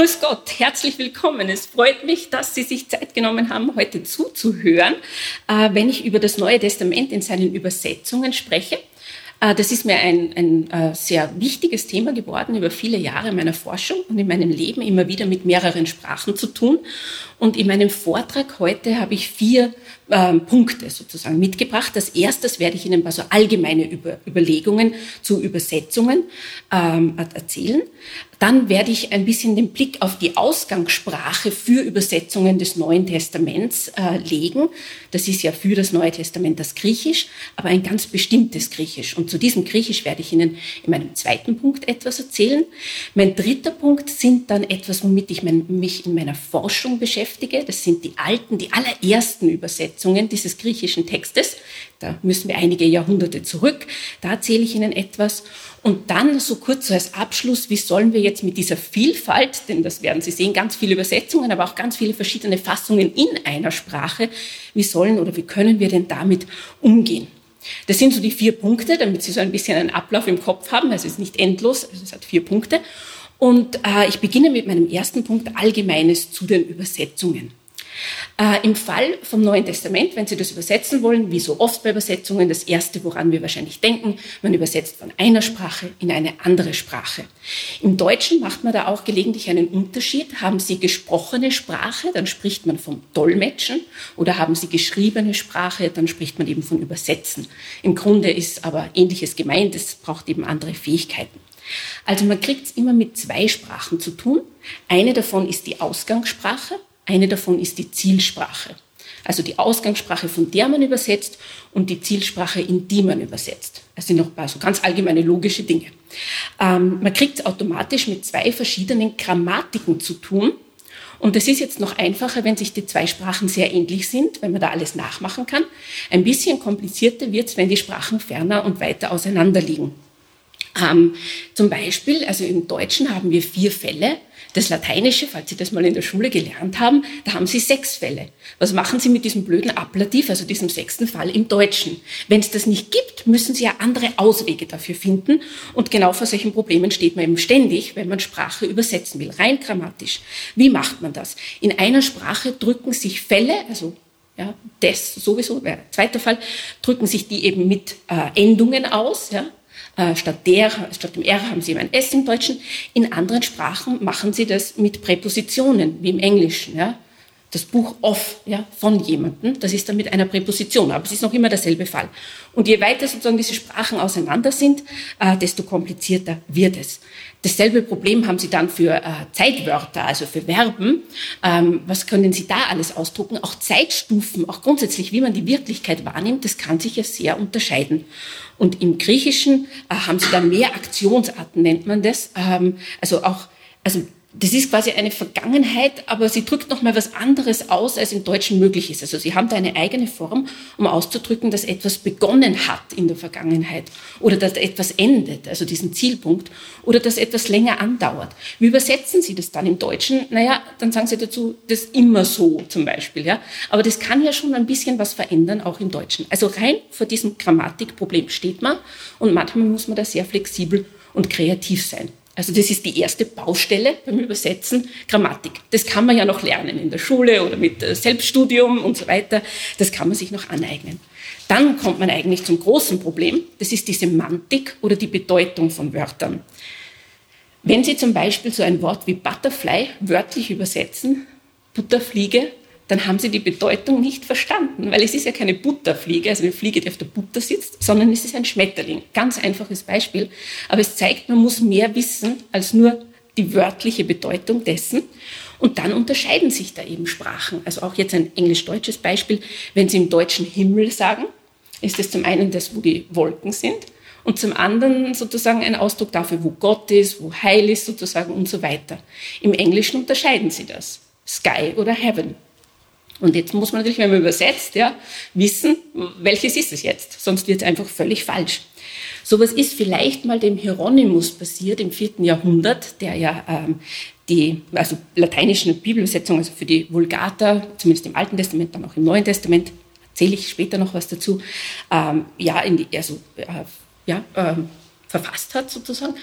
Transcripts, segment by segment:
Grüß Gott, herzlich willkommen. Es freut mich, dass Sie sich Zeit genommen haben, heute zuzuhören, äh, wenn ich über das Neue Testament in seinen Übersetzungen spreche. Äh, das ist mir ein, ein äh, sehr wichtiges Thema geworden über viele Jahre meiner Forschung und in meinem Leben immer wieder mit mehreren Sprachen zu tun. Und in meinem Vortrag heute habe ich vier ähm, Punkte sozusagen mitgebracht. Als erstes werde ich Ihnen ein paar so allgemeine Über Überlegungen zu Übersetzungen ähm, erzählen. Dann werde ich ein bisschen den Blick auf die Ausgangssprache für Übersetzungen des Neuen Testaments äh, legen. Das ist ja für das Neue Testament das Griechisch, aber ein ganz bestimmtes Griechisch. Und zu diesem Griechisch werde ich Ihnen in meinem zweiten Punkt etwas erzählen. Mein dritter Punkt sind dann etwas, womit ich mein, mich in meiner Forschung beschäftige. Das sind die alten, die allerersten Übersetzungen dieses griechischen Textes. Da müssen wir einige Jahrhunderte zurück. Da erzähle ich Ihnen etwas. Und dann so kurz so als Abschluss, wie sollen wir jetzt mit dieser Vielfalt, denn das werden Sie sehen, ganz viele Übersetzungen, aber auch ganz viele verschiedene Fassungen in einer Sprache, wie sollen oder wie können wir denn damit umgehen? Das sind so die vier Punkte, damit Sie so ein bisschen einen Ablauf im Kopf haben. Also es ist nicht endlos, also es hat vier Punkte. Und äh, ich beginne mit meinem ersten Punkt, Allgemeines zu den Übersetzungen. Äh, Im Fall vom Neuen Testament, wenn Sie das übersetzen wollen, wie so oft bei Übersetzungen, das Erste, woran wir wahrscheinlich denken, man übersetzt von einer Sprache in eine andere Sprache. Im Deutschen macht man da auch gelegentlich einen Unterschied. Haben Sie gesprochene Sprache, dann spricht man vom Dolmetschen oder haben Sie geschriebene Sprache, dann spricht man eben von Übersetzen. Im Grunde ist aber Ähnliches gemeint, es braucht eben andere Fähigkeiten. Also man kriegt es immer mit zwei Sprachen zu tun. Eine davon ist die Ausgangssprache, eine davon ist die Zielsprache. Also die Ausgangssprache, von der man übersetzt und die Zielsprache, in die man übersetzt. Das sind noch ein paar so ganz allgemeine logische Dinge. Ähm, man kriegt es automatisch mit zwei verschiedenen Grammatiken zu tun. Und es ist jetzt noch einfacher, wenn sich die zwei Sprachen sehr ähnlich sind, wenn man da alles nachmachen kann. Ein bisschen komplizierter wird es, wenn die Sprachen ferner und weiter auseinander liegen. Ähm, zum Beispiel, also im Deutschen haben wir vier Fälle. Das Lateinische, falls Sie das mal in der Schule gelernt haben, da haben Sie sechs Fälle. Was machen Sie mit diesem blöden Ablativ, also diesem sechsten Fall im Deutschen? Wenn es das nicht gibt, müssen Sie ja andere Auswege dafür finden. Und genau vor solchen Problemen steht man eben ständig, wenn man Sprache übersetzen will, rein grammatisch. Wie macht man das? In einer Sprache drücken sich Fälle, also ja, das sowieso, zweiter Fall, drücken sich die eben mit äh, Endungen aus, ja, statt, der, statt dem R haben sie eben ein S im Deutschen. In anderen Sprachen machen sie das mit Präpositionen, wie im Englischen. Ja? Das Buch of ja, von jemandem, das ist dann mit einer Präposition, aber es ist noch immer derselbe Fall. Und je weiter sozusagen diese Sprachen auseinander sind, äh, desto komplizierter wird es. Dasselbe Problem haben Sie dann für äh, Zeitwörter, also für Verben. Ähm, was können Sie da alles ausdrucken? Auch Zeitstufen, auch grundsätzlich, wie man die Wirklichkeit wahrnimmt, das kann sich ja sehr unterscheiden. Und im Griechischen äh, haben Sie dann mehr Aktionsarten, nennt man das. Ähm, also auch, also das ist quasi eine Vergangenheit, aber sie drückt noch mal was anderes aus, als im Deutschen möglich ist. Also sie haben da eine eigene Form, um auszudrücken, dass etwas begonnen hat in der Vergangenheit oder dass etwas endet, also diesen Zielpunkt, oder dass etwas länger andauert. Wie übersetzen Sie das dann im Deutschen? Naja, dann sagen Sie dazu, das immer so zum Beispiel, ja. Aber das kann ja schon ein bisschen was verändern, auch im Deutschen. Also rein vor diesem Grammatikproblem steht man und manchmal muss man da sehr flexibel und kreativ sein. Also das ist die erste Baustelle beim Übersetzen, Grammatik. Das kann man ja noch lernen in der Schule oder mit äh, Selbststudium und so weiter. Das kann man sich noch aneignen. Dann kommt man eigentlich zum großen Problem. Das ist die Semantik oder die Bedeutung von Wörtern. Wenn Sie zum Beispiel so ein Wort wie Butterfly wörtlich übersetzen, Butterfliege, dann haben sie die Bedeutung nicht verstanden, weil es ist ja keine Butterfliege, also eine Fliege, die auf der Butter sitzt, sondern es ist ein Schmetterling. Ganz einfaches Beispiel. Aber es zeigt, man muss mehr wissen als nur die wörtliche Bedeutung dessen. Und dann unterscheiden sich da eben Sprachen. Also auch jetzt ein englisch-deutsches Beispiel. Wenn Sie im Deutschen Himmel sagen, ist es zum einen das, wo die Wolken sind und zum anderen sozusagen ein Ausdruck dafür, wo Gott ist, wo Heil ist sozusagen und so weiter. Im Englischen unterscheiden Sie das. Sky oder Heaven. Und jetzt muss man natürlich, wenn man übersetzt, ja, wissen, welches ist es jetzt. Sonst wird es einfach völlig falsch. Sowas ist vielleicht mal dem Hieronymus passiert im vierten Jahrhundert, der ja ähm, die also lateinischen Bibelübersetzungen, also für die Vulgata, zumindest im Alten Testament, dann auch im Neuen Testament, erzähle ich später noch was dazu, ähm, ja, in die, also, äh, ja, äh, verfasst hat sozusagen.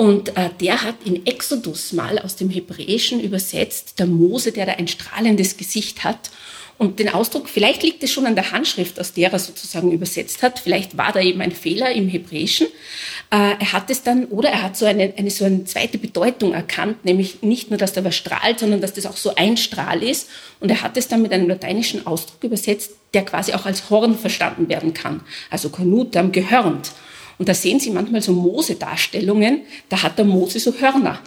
Und äh, der hat in Exodus mal aus dem Hebräischen übersetzt, der Mose, der da ein strahlendes Gesicht hat. Und den Ausdruck, vielleicht liegt es schon an der Handschrift, aus der er sozusagen übersetzt hat, vielleicht war da eben ein Fehler im Hebräischen. Äh, er hat es dann, oder er hat so eine, eine, so eine zweite Bedeutung erkannt, nämlich nicht nur, dass da was strahlt, sondern dass das auch so ein Strahl ist. Und er hat es dann mit einem lateinischen Ausdruck übersetzt, der quasi auch als Horn verstanden werden kann. Also Cornutam, gehörnt. Und da sehen Sie manchmal so Mose-Darstellungen, da hat der Mose so Hörner.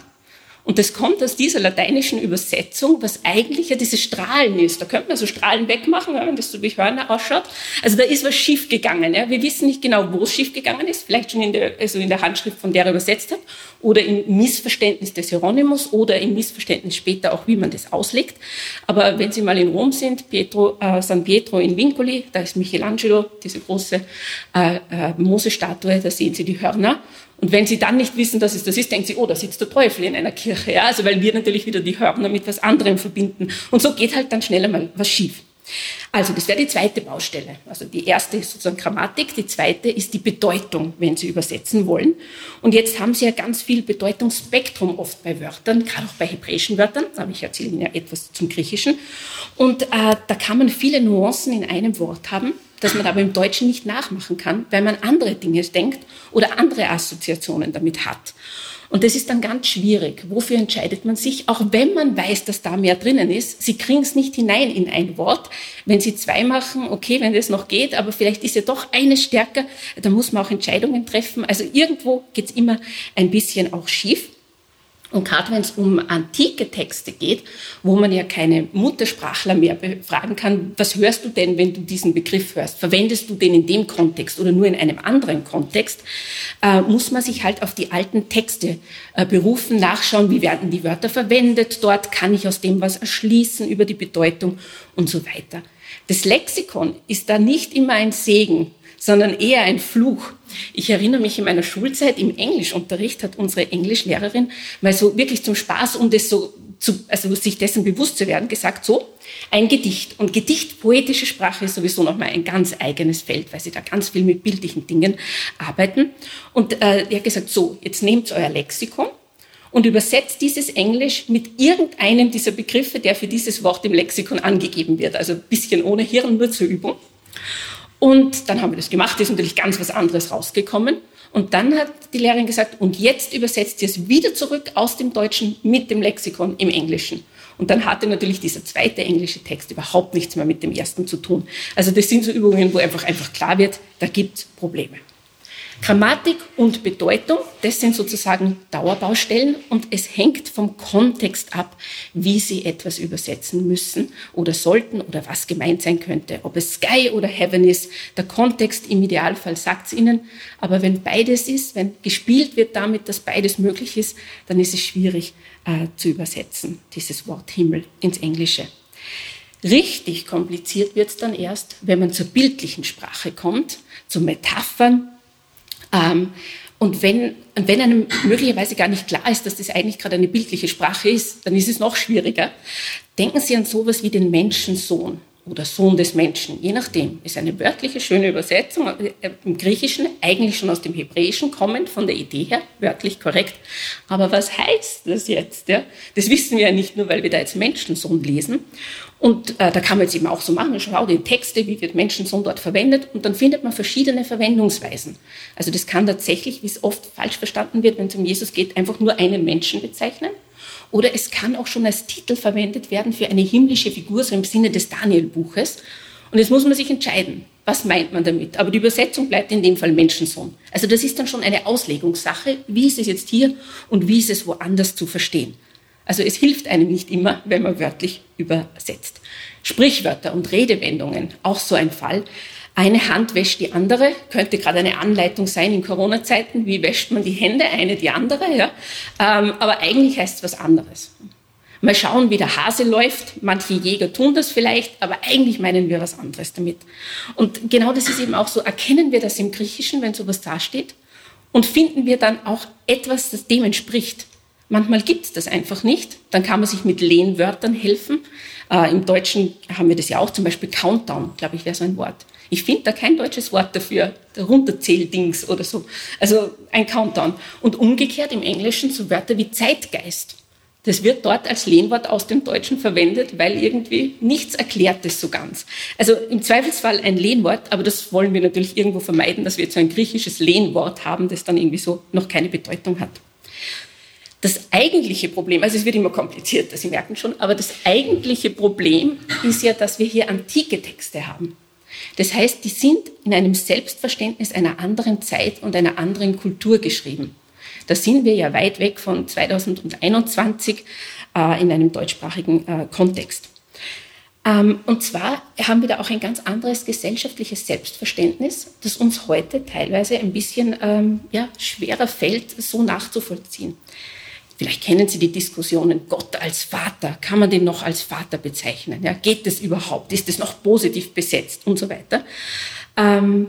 Und das kommt aus dieser lateinischen Übersetzung, was eigentlich ja dieses Strahlen ist. Da könnte man so Strahlen wegmachen, wenn das so wie Hörner ausschaut. Also da ist was schief gegangen. Ja. Wir wissen nicht genau, wo es schief gegangen ist. Vielleicht schon in der, also in der Handschrift, von der er übersetzt hat, oder im Missverständnis des Hieronymus oder im Missverständnis später auch, wie man das auslegt. Aber wenn Sie mal in Rom sind, Pietro, äh, San Pietro in Vincoli, da ist Michelangelo, diese große äh, äh, Mose-Statue, da sehen Sie die Hörner. Und wenn Sie dann nicht wissen, dass es das ist, denken Sie, oh, da sitzt der Teufel in einer Kirche. Ja? Also weil wir natürlich wieder die Hörner mit was anderem verbinden. Und so geht halt dann schneller mal was schief. Also das wäre die zweite Baustelle. Also die erste ist sozusagen Grammatik, die zweite ist die Bedeutung, wenn Sie übersetzen wollen. Und jetzt haben Sie ja ganz viel Bedeutungsspektrum oft bei Wörtern, gerade auch bei hebräischen Wörtern, aber ich erzähle Ihnen ja etwas zum Griechischen. Und äh, da kann man viele Nuancen in einem Wort haben das man aber im Deutschen nicht nachmachen kann, weil man andere Dinge denkt oder andere Assoziationen damit hat. Und das ist dann ganz schwierig. Wofür entscheidet man sich? Auch wenn man weiß, dass da mehr drinnen ist, Sie kriegen es nicht hinein in ein Wort. Wenn Sie zwei machen, okay, wenn das noch geht, aber vielleicht ist ja doch eine stärker, dann muss man auch Entscheidungen treffen. Also irgendwo geht es immer ein bisschen auch schief. Und gerade wenn es um antike Texte geht, wo man ja keine Muttersprachler mehr befragen kann, was hörst du denn, wenn du diesen Begriff hörst? Verwendest du den in dem Kontext oder nur in einem anderen Kontext? Äh, muss man sich halt auf die alten Texte äh, berufen, nachschauen, wie werden die Wörter verwendet dort, kann ich aus dem was erschließen über die Bedeutung und so weiter. Das Lexikon ist da nicht immer ein Segen, sondern eher ein Fluch. Ich erinnere mich in meiner Schulzeit im Englischunterricht hat unsere Englischlehrerin mal so wirklich zum Spaß, um das so zu, also sich dessen bewusst zu werden, gesagt, so, ein Gedicht. Und Gedicht, poetische Sprache ist sowieso nochmal ein ganz eigenes Feld, weil sie da ganz viel mit bildlichen Dingen arbeiten. Und äh, er hat gesagt, so, jetzt nehmt euer Lexikon und übersetzt dieses Englisch mit irgendeinem dieser Begriffe, der für dieses Wort im Lexikon angegeben wird. Also ein bisschen ohne Hirn, nur zur Übung. Und dann haben wir das gemacht, ist natürlich ganz was anderes rausgekommen. Und dann hat die Lehrerin gesagt, und jetzt übersetzt sie es wieder zurück aus dem Deutschen mit dem Lexikon im Englischen. Und dann hatte natürlich dieser zweite englische Text überhaupt nichts mehr mit dem ersten zu tun. Also das sind so Übungen, wo einfach, einfach klar wird, da gibt es Probleme. Grammatik und Bedeutung, das sind sozusagen Dauerbaustellen und es hängt vom Kontext ab, wie Sie etwas übersetzen müssen oder sollten oder was gemeint sein könnte. Ob es Sky oder Heaven ist, der Kontext im Idealfall sagt es Ihnen. Aber wenn beides ist, wenn gespielt wird damit, dass beides möglich ist, dann ist es schwierig äh, zu übersetzen, dieses Wort Himmel ins Englische. Richtig kompliziert wird es dann erst, wenn man zur bildlichen Sprache kommt, zu Metaphern, und wenn, wenn einem möglicherweise gar nicht klar ist, dass das eigentlich gerade eine bildliche Sprache ist, dann ist es noch schwieriger. Denken Sie an sowas wie den Menschensohn oder Sohn des Menschen, je nachdem, ist eine wörtliche, schöne Übersetzung äh, im Griechischen, eigentlich schon aus dem Hebräischen kommend, von der Idee her, wörtlich korrekt. Aber was heißt das jetzt? Ja? Das wissen wir ja nicht nur, weil wir da jetzt Menschensohn lesen. Und äh, da kann man jetzt eben auch so machen, schau die Texte, wie wird Menschensohn dort verwendet und dann findet man verschiedene Verwendungsweisen. Also das kann tatsächlich, wie es oft falsch verstanden wird, wenn es um Jesus geht, einfach nur einen Menschen bezeichnen. Oder es kann auch schon als Titel verwendet werden für eine himmlische Figur, so im Sinne des Daniel-Buches. Und jetzt muss man sich entscheiden, was meint man damit. Aber die Übersetzung bleibt in dem Fall Menschensohn. Also das ist dann schon eine Auslegungssache, wie ist es jetzt hier und wie ist es woanders zu verstehen. Also es hilft einem nicht immer, wenn man wörtlich übersetzt. Sprichwörter und Redewendungen, auch so ein Fall. Eine Hand wäscht die andere, könnte gerade eine Anleitung sein in Corona-Zeiten, wie wäscht man die Hände, eine die andere, ja. Ähm, aber eigentlich heißt es was anderes. Mal schauen, wie der Hase läuft. Manche Jäger tun das vielleicht, aber eigentlich meinen wir was anderes damit. Und genau das ist eben auch so. Erkennen wir das im Griechischen, wenn sowas dasteht? Und finden wir dann auch etwas, das dem entspricht? Manchmal gibt es das einfach nicht. Dann kann man sich mit Lehnwörtern helfen. Äh, Im Deutschen haben wir das ja auch, zum Beispiel Countdown, glaube ich, wäre so ein Wort. Ich finde da kein deutsches Wort dafür, der Runterzähldings oder so. Also ein Countdown. Und umgekehrt im Englischen so Wörter wie Zeitgeist. Das wird dort als Lehnwort aus dem Deutschen verwendet, weil irgendwie nichts erklärt es so ganz. Also im Zweifelsfall ein Lehnwort, aber das wollen wir natürlich irgendwo vermeiden, dass wir jetzt so ein griechisches Lehnwort haben, das dann irgendwie so noch keine Bedeutung hat. Das eigentliche Problem, also es wird immer komplizierter, Sie merken schon, aber das eigentliche Problem ist ja, dass wir hier antike Texte haben. Das heißt, die sind in einem Selbstverständnis einer anderen Zeit und einer anderen Kultur geschrieben. Da sind wir ja weit weg von 2021 äh, in einem deutschsprachigen äh, Kontext. Ähm, und zwar haben wir da auch ein ganz anderes gesellschaftliches Selbstverständnis, das uns heute teilweise ein bisschen ähm, ja, schwerer fällt, so nachzuvollziehen. Vielleicht kennen Sie die Diskussionen, Gott als Vater, kann man den noch als Vater bezeichnen? Ja, geht es überhaupt? Ist es noch positiv besetzt und so weiter? Ähm,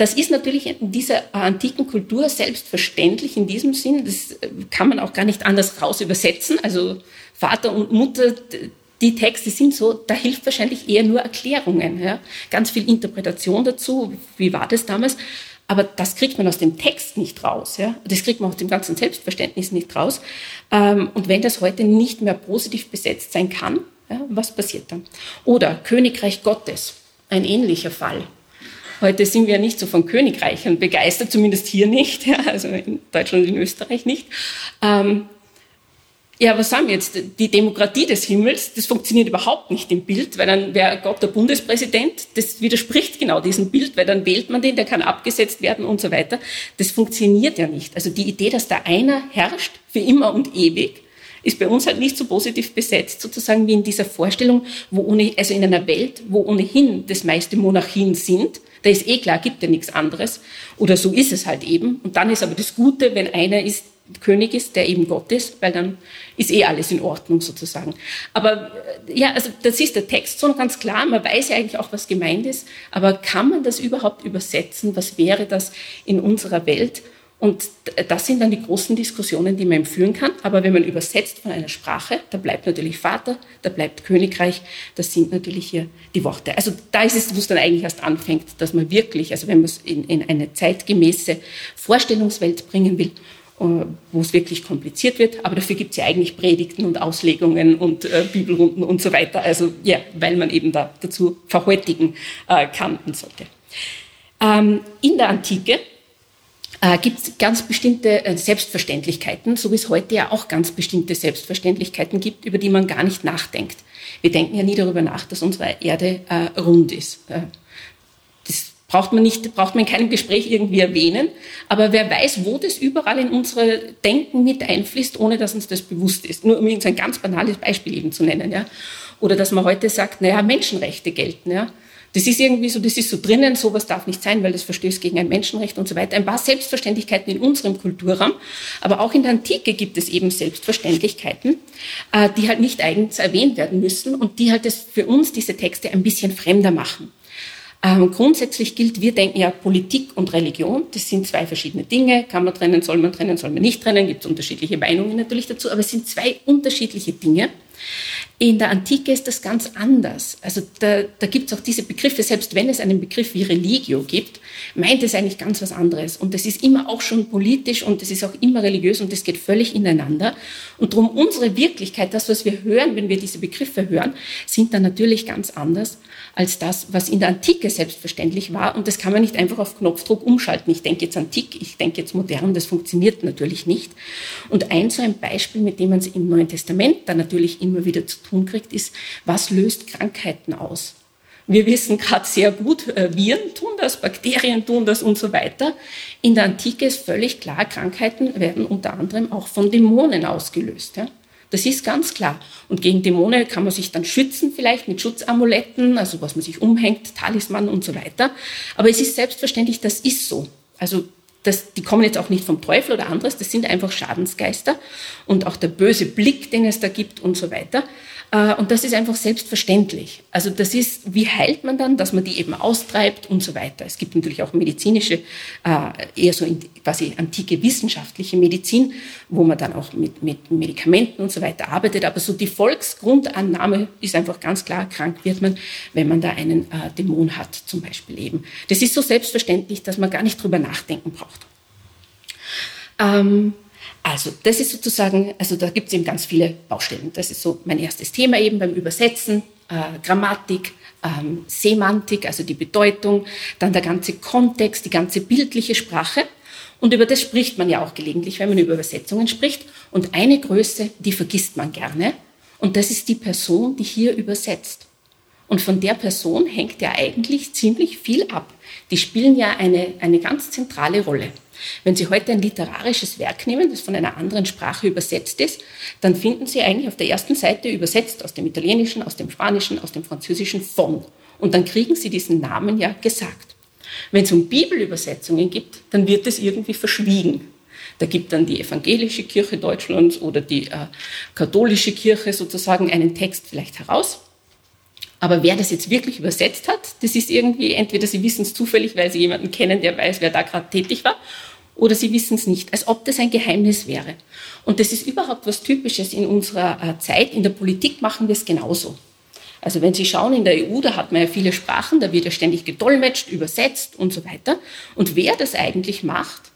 das ist natürlich in dieser antiken Kultur selbstverständlich in diesem Sinn. Das kann man auch gar nicht anders raus übersetzen. Also Vater und Mutter, die Texte sind so, da hilft wahrscheinlich eher nur Erklärungen. Ja? Ganz viel Interpretation dazu. Wie war das damals? Aber das kriegt man aus dem Text nicht raus. Ja? Das kriegt man aus dem ganzen Selbstverständnis nicht raus. Ähm, und wenn das heute nicht mehr positiv besetzt sein kann, ja, was passiert dann? Oder Königreich Gottes, ein ähnlicher Fall. Heute sind wir nicht so von Königreichen begeistert, zumindest hier nicht, ja, also in Deutschland und in Österreich nicht. Ähm, ja, was sagen wir jetzt? Die Demokratie des Himmels, das funktioniert überhaupt nicht im Bild, weil dann wäre Gott der Bundespräsident. Das widerspricht genau diesem Bild, weil dann wählt man den, der kann abgesetzt werden und so weiter. Das funktioniert ja nicht. Also die Idee, dass da einer herrscht für immer und ewig, ist bei uns halt nicht so positiv besetzt, sozusagen wie in dieser Vorstellung, wo ohne, also in einer Welt, wo ohnehin das meiste Monarchien sind, da ist eh klar, gibt ja nichts anderes. Oder so ist es halt eben. Und dann ist aber das Gute, wenn einer ist, König ist, der eben Gott ist, weil dann ist eh alles in Ordnung sozusagen. Aber äh, ja, also das ist der Text so ganz klar. Man weiß ja eigentlich auch, was gemeint ist. Aber kann man das überhaupt übersetzen? Was wäre das in unserer Welt? Und das sind dann die großen Diskussionen, die man führen kann. Aber wenn man übersetzt von einer Sprache, da bleibt natürlich Vater, da bleibt Königreich, das sind natürlich hier die Worte. Also da ist es, wo es dann eigentlich erst anfängt, dass man wirklich, also wenn man es in, in eine zeitgemäße Vorstellungswelt bringen will, wo es wirklich kompliziert wird. Aber dafür gibt es ja eigentlich Predigten und Auslegungen und äh, Bibelrunden und so weiter. Also ja, weil man eben da dazu verhäutigen äh, kann und sollte. Ähm, in der Antike äh, gibt es ganz bestimmte äh, Selbstverständlichkeiten, so wie es heute ja auch ganz bestimmte Selbstverständlichkeiten gibt, über die man gar nicht nachdenkt. Wir denken ja nie darüber nach, dass unsere Erde äh, rund ist. Braucht man nicht, braucht man in keinem Gespräch irgendwie erwähnen. Aber wer weiß, wo das überall in unsere Denken mit einfließt, ohne dass uns das bewusst ist. Nur um ein ganz banales Beispiel eben zu nennen, ja. Oder dass man heute sagt, naja, Menschenrechte gelten, ja. Das ist irgendwie so, das ist so drinnen, sowas darf nicht sein, weil das verstößt gegen ein Menschenrecht und so weiter. Ein paar Selbstverständlichkeiten in unserem Kulturraum, aber auch in der Antike gibt es eben Selbstverständlichkeiten, äh, die halt nicht eigens erwähnt werden müssen und die halt das für uns diese Texte ein bisschen fremder machen. Ähm, grundsätzlich gilt, wir denken ja Politik und Religion, das sind zwei verschiedene Dinge. Kann man trennen, soll man trennen, soll man nicht trennen, gibt es unterschiedliche Meinungen natürlich dazu, aber es sind zwei unterschiedliche Dinge. In der Antike ist das ganz anders. Also da, da gibt es auch diese Begriffe, selbst wenn es einen Begriff wie Religio gibt, meint es eigentlich ganz was anderes. Und das ist immer auch schon politisch und es ist auch immer religiös und das geht völlig ineinander. Und darum unsere Wirklichkeit, das, was wir hören, wenn wir diese Begriffe hören, sind dann natürlich ganz anders als das, was in der Antike selbstverständlich war. Und das kann man nicht einfach auf Knopfdruck umschalten. Ich denke jetzt antik, ich denke jetzt modern, das funktioniert natürlich nicht. Und ein so ein Beispiel, mit dem man es im Neuen Testament dann natürlich immer wieder zu tun kriegt, ist, was löst Krankheiten aus? Wir wissen gerade sehr gut, äh, Viren tun das, Bakterien tun das und so weiter. In der Antike ist völlig klar, Krankheiten werden unter anderem auch von Dämonen ausgelöst. Ja? Das ist ganz klar. Und gegen Dämonen kann man sich dann schützen, vielleicht mit Schutzamuletten, also was man sich umhängt, Talisman und so weiter. Aber es ist selbstverständlich, das ist so. Also das, die kommen jetzt auch nicht vom Teufel oder anderes, das sind einfach Schadensgeister und auch der böse Blick, den es da gibt und so weiter. Äh, und das ist einfach selbstverständlich. Also das ist, wie heilt man dann, dass man die eben austreibt und so weiter. Es gibt natürlich auch medizinische, äh, eher so quasi antike wissenschaftliche Medizin, wo man dann auch mit, mit Medikamenten und so weiter arbeitet. Aber so die Volksgrundannahme ist einfach ganz klar, krank wird man, wenn man da einen äh, Dämon hat, zum Beispiel eben. Das ist so selbstverständlich, dass man gar nicht drüber nachdenken braucht. Ähm, also, das ist sozusagen, also da gibt es eben ganz viele Baustellen. Das ist so mein erstes Thema eben beim Übersetzen, äh, Grammatik, ähm, Semantik, also die Bedeutung, dann der ganze Kontext, die ganze bildliche Sprache. Und über das spricht man ja auch gelegentlich, wenn man über Übersetzungen spricht. Und eine Größe, die vergisst man gerne. Und das ist die Person, die hier übersetzt. Und von der Person hängt ja eigentlich ziemlich viel ab. Die spielen ja eine, eine ganz zentrale Rolle. Wenn Sie heute ein literarisches Werk nehmen, das von einer anderen Sprache übersetzt ist, dann finden Sie eigentlich auf der ersten Seite übersetzt aus dem Italienischen, aus dem Spanischen, aus dem Französischen von. Und dann kriegen Sie diesen Namen ja gesagt. Wenn es um Bibelübersetzungen gibt, dann wird es irgendwie verschwiegen. Da gibt dann die evangelische Kirche Deutschlands oder die äh, katholische Kirche sozusagen einen Text vielleicht heraus. Aber wer das jetzt wirklich übersetzt hat, das ist irgendwie, entweder Sie wissen es zufällig, weil Sie jemanden kennen, der weiß, wer da gerade tätig war, oder sie wissen es nicht, als ob das ein Geheimnis wäre. Und das ist überhaupt was Typisches in unserer äh, Zeit. In der Politik machen wir es genauso. Also wenn Sie schauen, in der EU, da hat man ja viele Sprachen, da wird ja ständig gedolmetscht, übersetzt und so weiter. Und wer das eigentlich macht,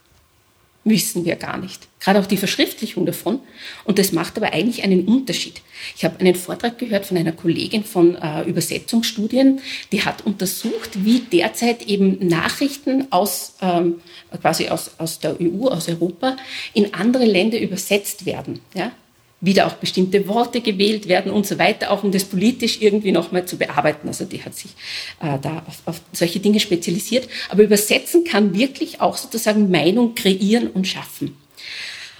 wissen wir gar nicht. Gerade auch die Verschriftlichung davon. Und das macht aber eigentlich einen Unterschied. Ich habe einen Vortrag gehört von einer Kollegin von äh, Übersetzungsstudien, die hat untersucht, wie derzeit eben Nachrichten aus, ähm, quasi aus, aus der EU, aus Europa, in andere Länder übersetzt werden. Ja? Wieder auch bestimmte Worte gewählt werden und so weiter, auch um das politisch irgendwie nochmal zu bearbeiten. Also die hat sich äh, da auf, auf solche Dinge spezialisiert. Aber übersetzen kann wirklich auch sozusagen Meinung kreieren und schaffen.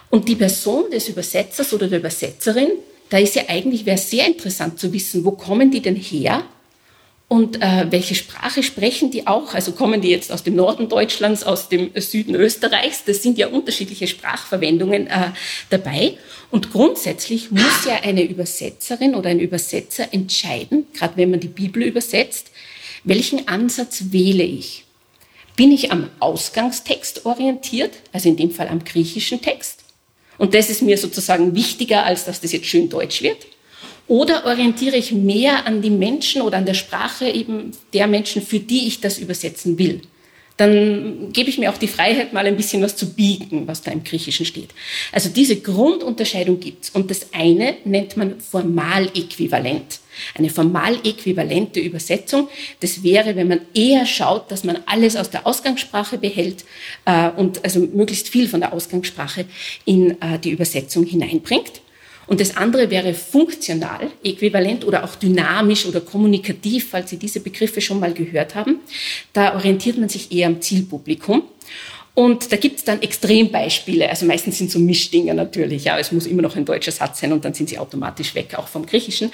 Und die Person des Übersetzers oder der Übersetzerin, da ist ja eigentlich, wäre sehr interessant zu wissen, wo kommen die denn her und äh, welche Sprache sprechen die auch? Also kommen die jetzt aus dem Norden Deutschlands, aus dem Süden Österreichs? Das sind ja unterschiedliche Sprachverwendungen äh, dabei. Und grundsätzlich muss ja eine Übersetzerin oder ein Übersetzer entscheiden, gerade wenn man die Bibel übersetzt, welchen Ansatz wähle ich? Bin ich am Ausgangstext orientiert, also in dem Fall am griechischen Text? Und das ist mir sozusagen wichtiger, als dass das jetzt schön deutsch wird. Oder orientiere ich mehr an die Menschen oder an der Sprache eben der Menschen, für die ich das übersetzen will? Dann gebe ich mir auch die Freiheit, mal ein bisschen was zu biegen, was da im Griechischen steht. Also diese Grundunterscheidung gibt's. Und das eine nennt man Formaläquivalent. Eine formal-äquivalente Übersetzung, das wäre, wenn man eher schaut, dass man alles aus der Ausgangssprache behält äh, und also möglichst viel von der Ausgangssprache in äh, die Übersetzung hineinbringt. Und das andere wäre funktional, äquivalent oder auch dynamisch oder kommunikativ, falls Sie diese Begriffe schon mal gehört haben. Da orientiert man sich eher am Zielpublikum. Und da gibt es dann Extrembeispiele. Also meistens sind so Mischdinger natürlich. Ja, es muss immer noch ein deutscher Satz sein und dann sind sie automatisch weg, auch vom Griechischen.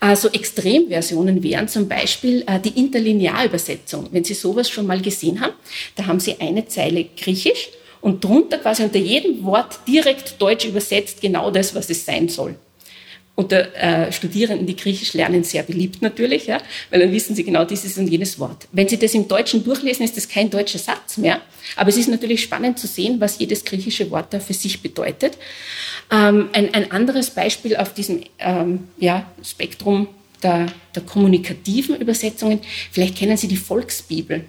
Also Extremversionen wären zum Beispiel äh, die Interlinearübersetzung. Wenn Sie sowas schon mal gesehen haben, da haben Sie eine Zeile Griechisch und drunter quasi unter jedem Wort direkt Deutsch übersetzt genau das, was es sein soll. Unter äh, Studierenden, die Griechisch lernen, sehr beliebt natürlich, ja, weil dann wissen sie genau dieses und jenes Wort. Wenn sie das im Deutschen durchlesen, ist das kein deutscher Satz mehr, aber es ist natürlich spannend zu sehen, was jedes griechische Wort da für sich bedeutet. Ähm, ein, ein anderes Beispiel auf diesem ähm, ja, Spektrum der, der kommunikativen Übersetzungen, vielleicht kennen Sie die Volksbibel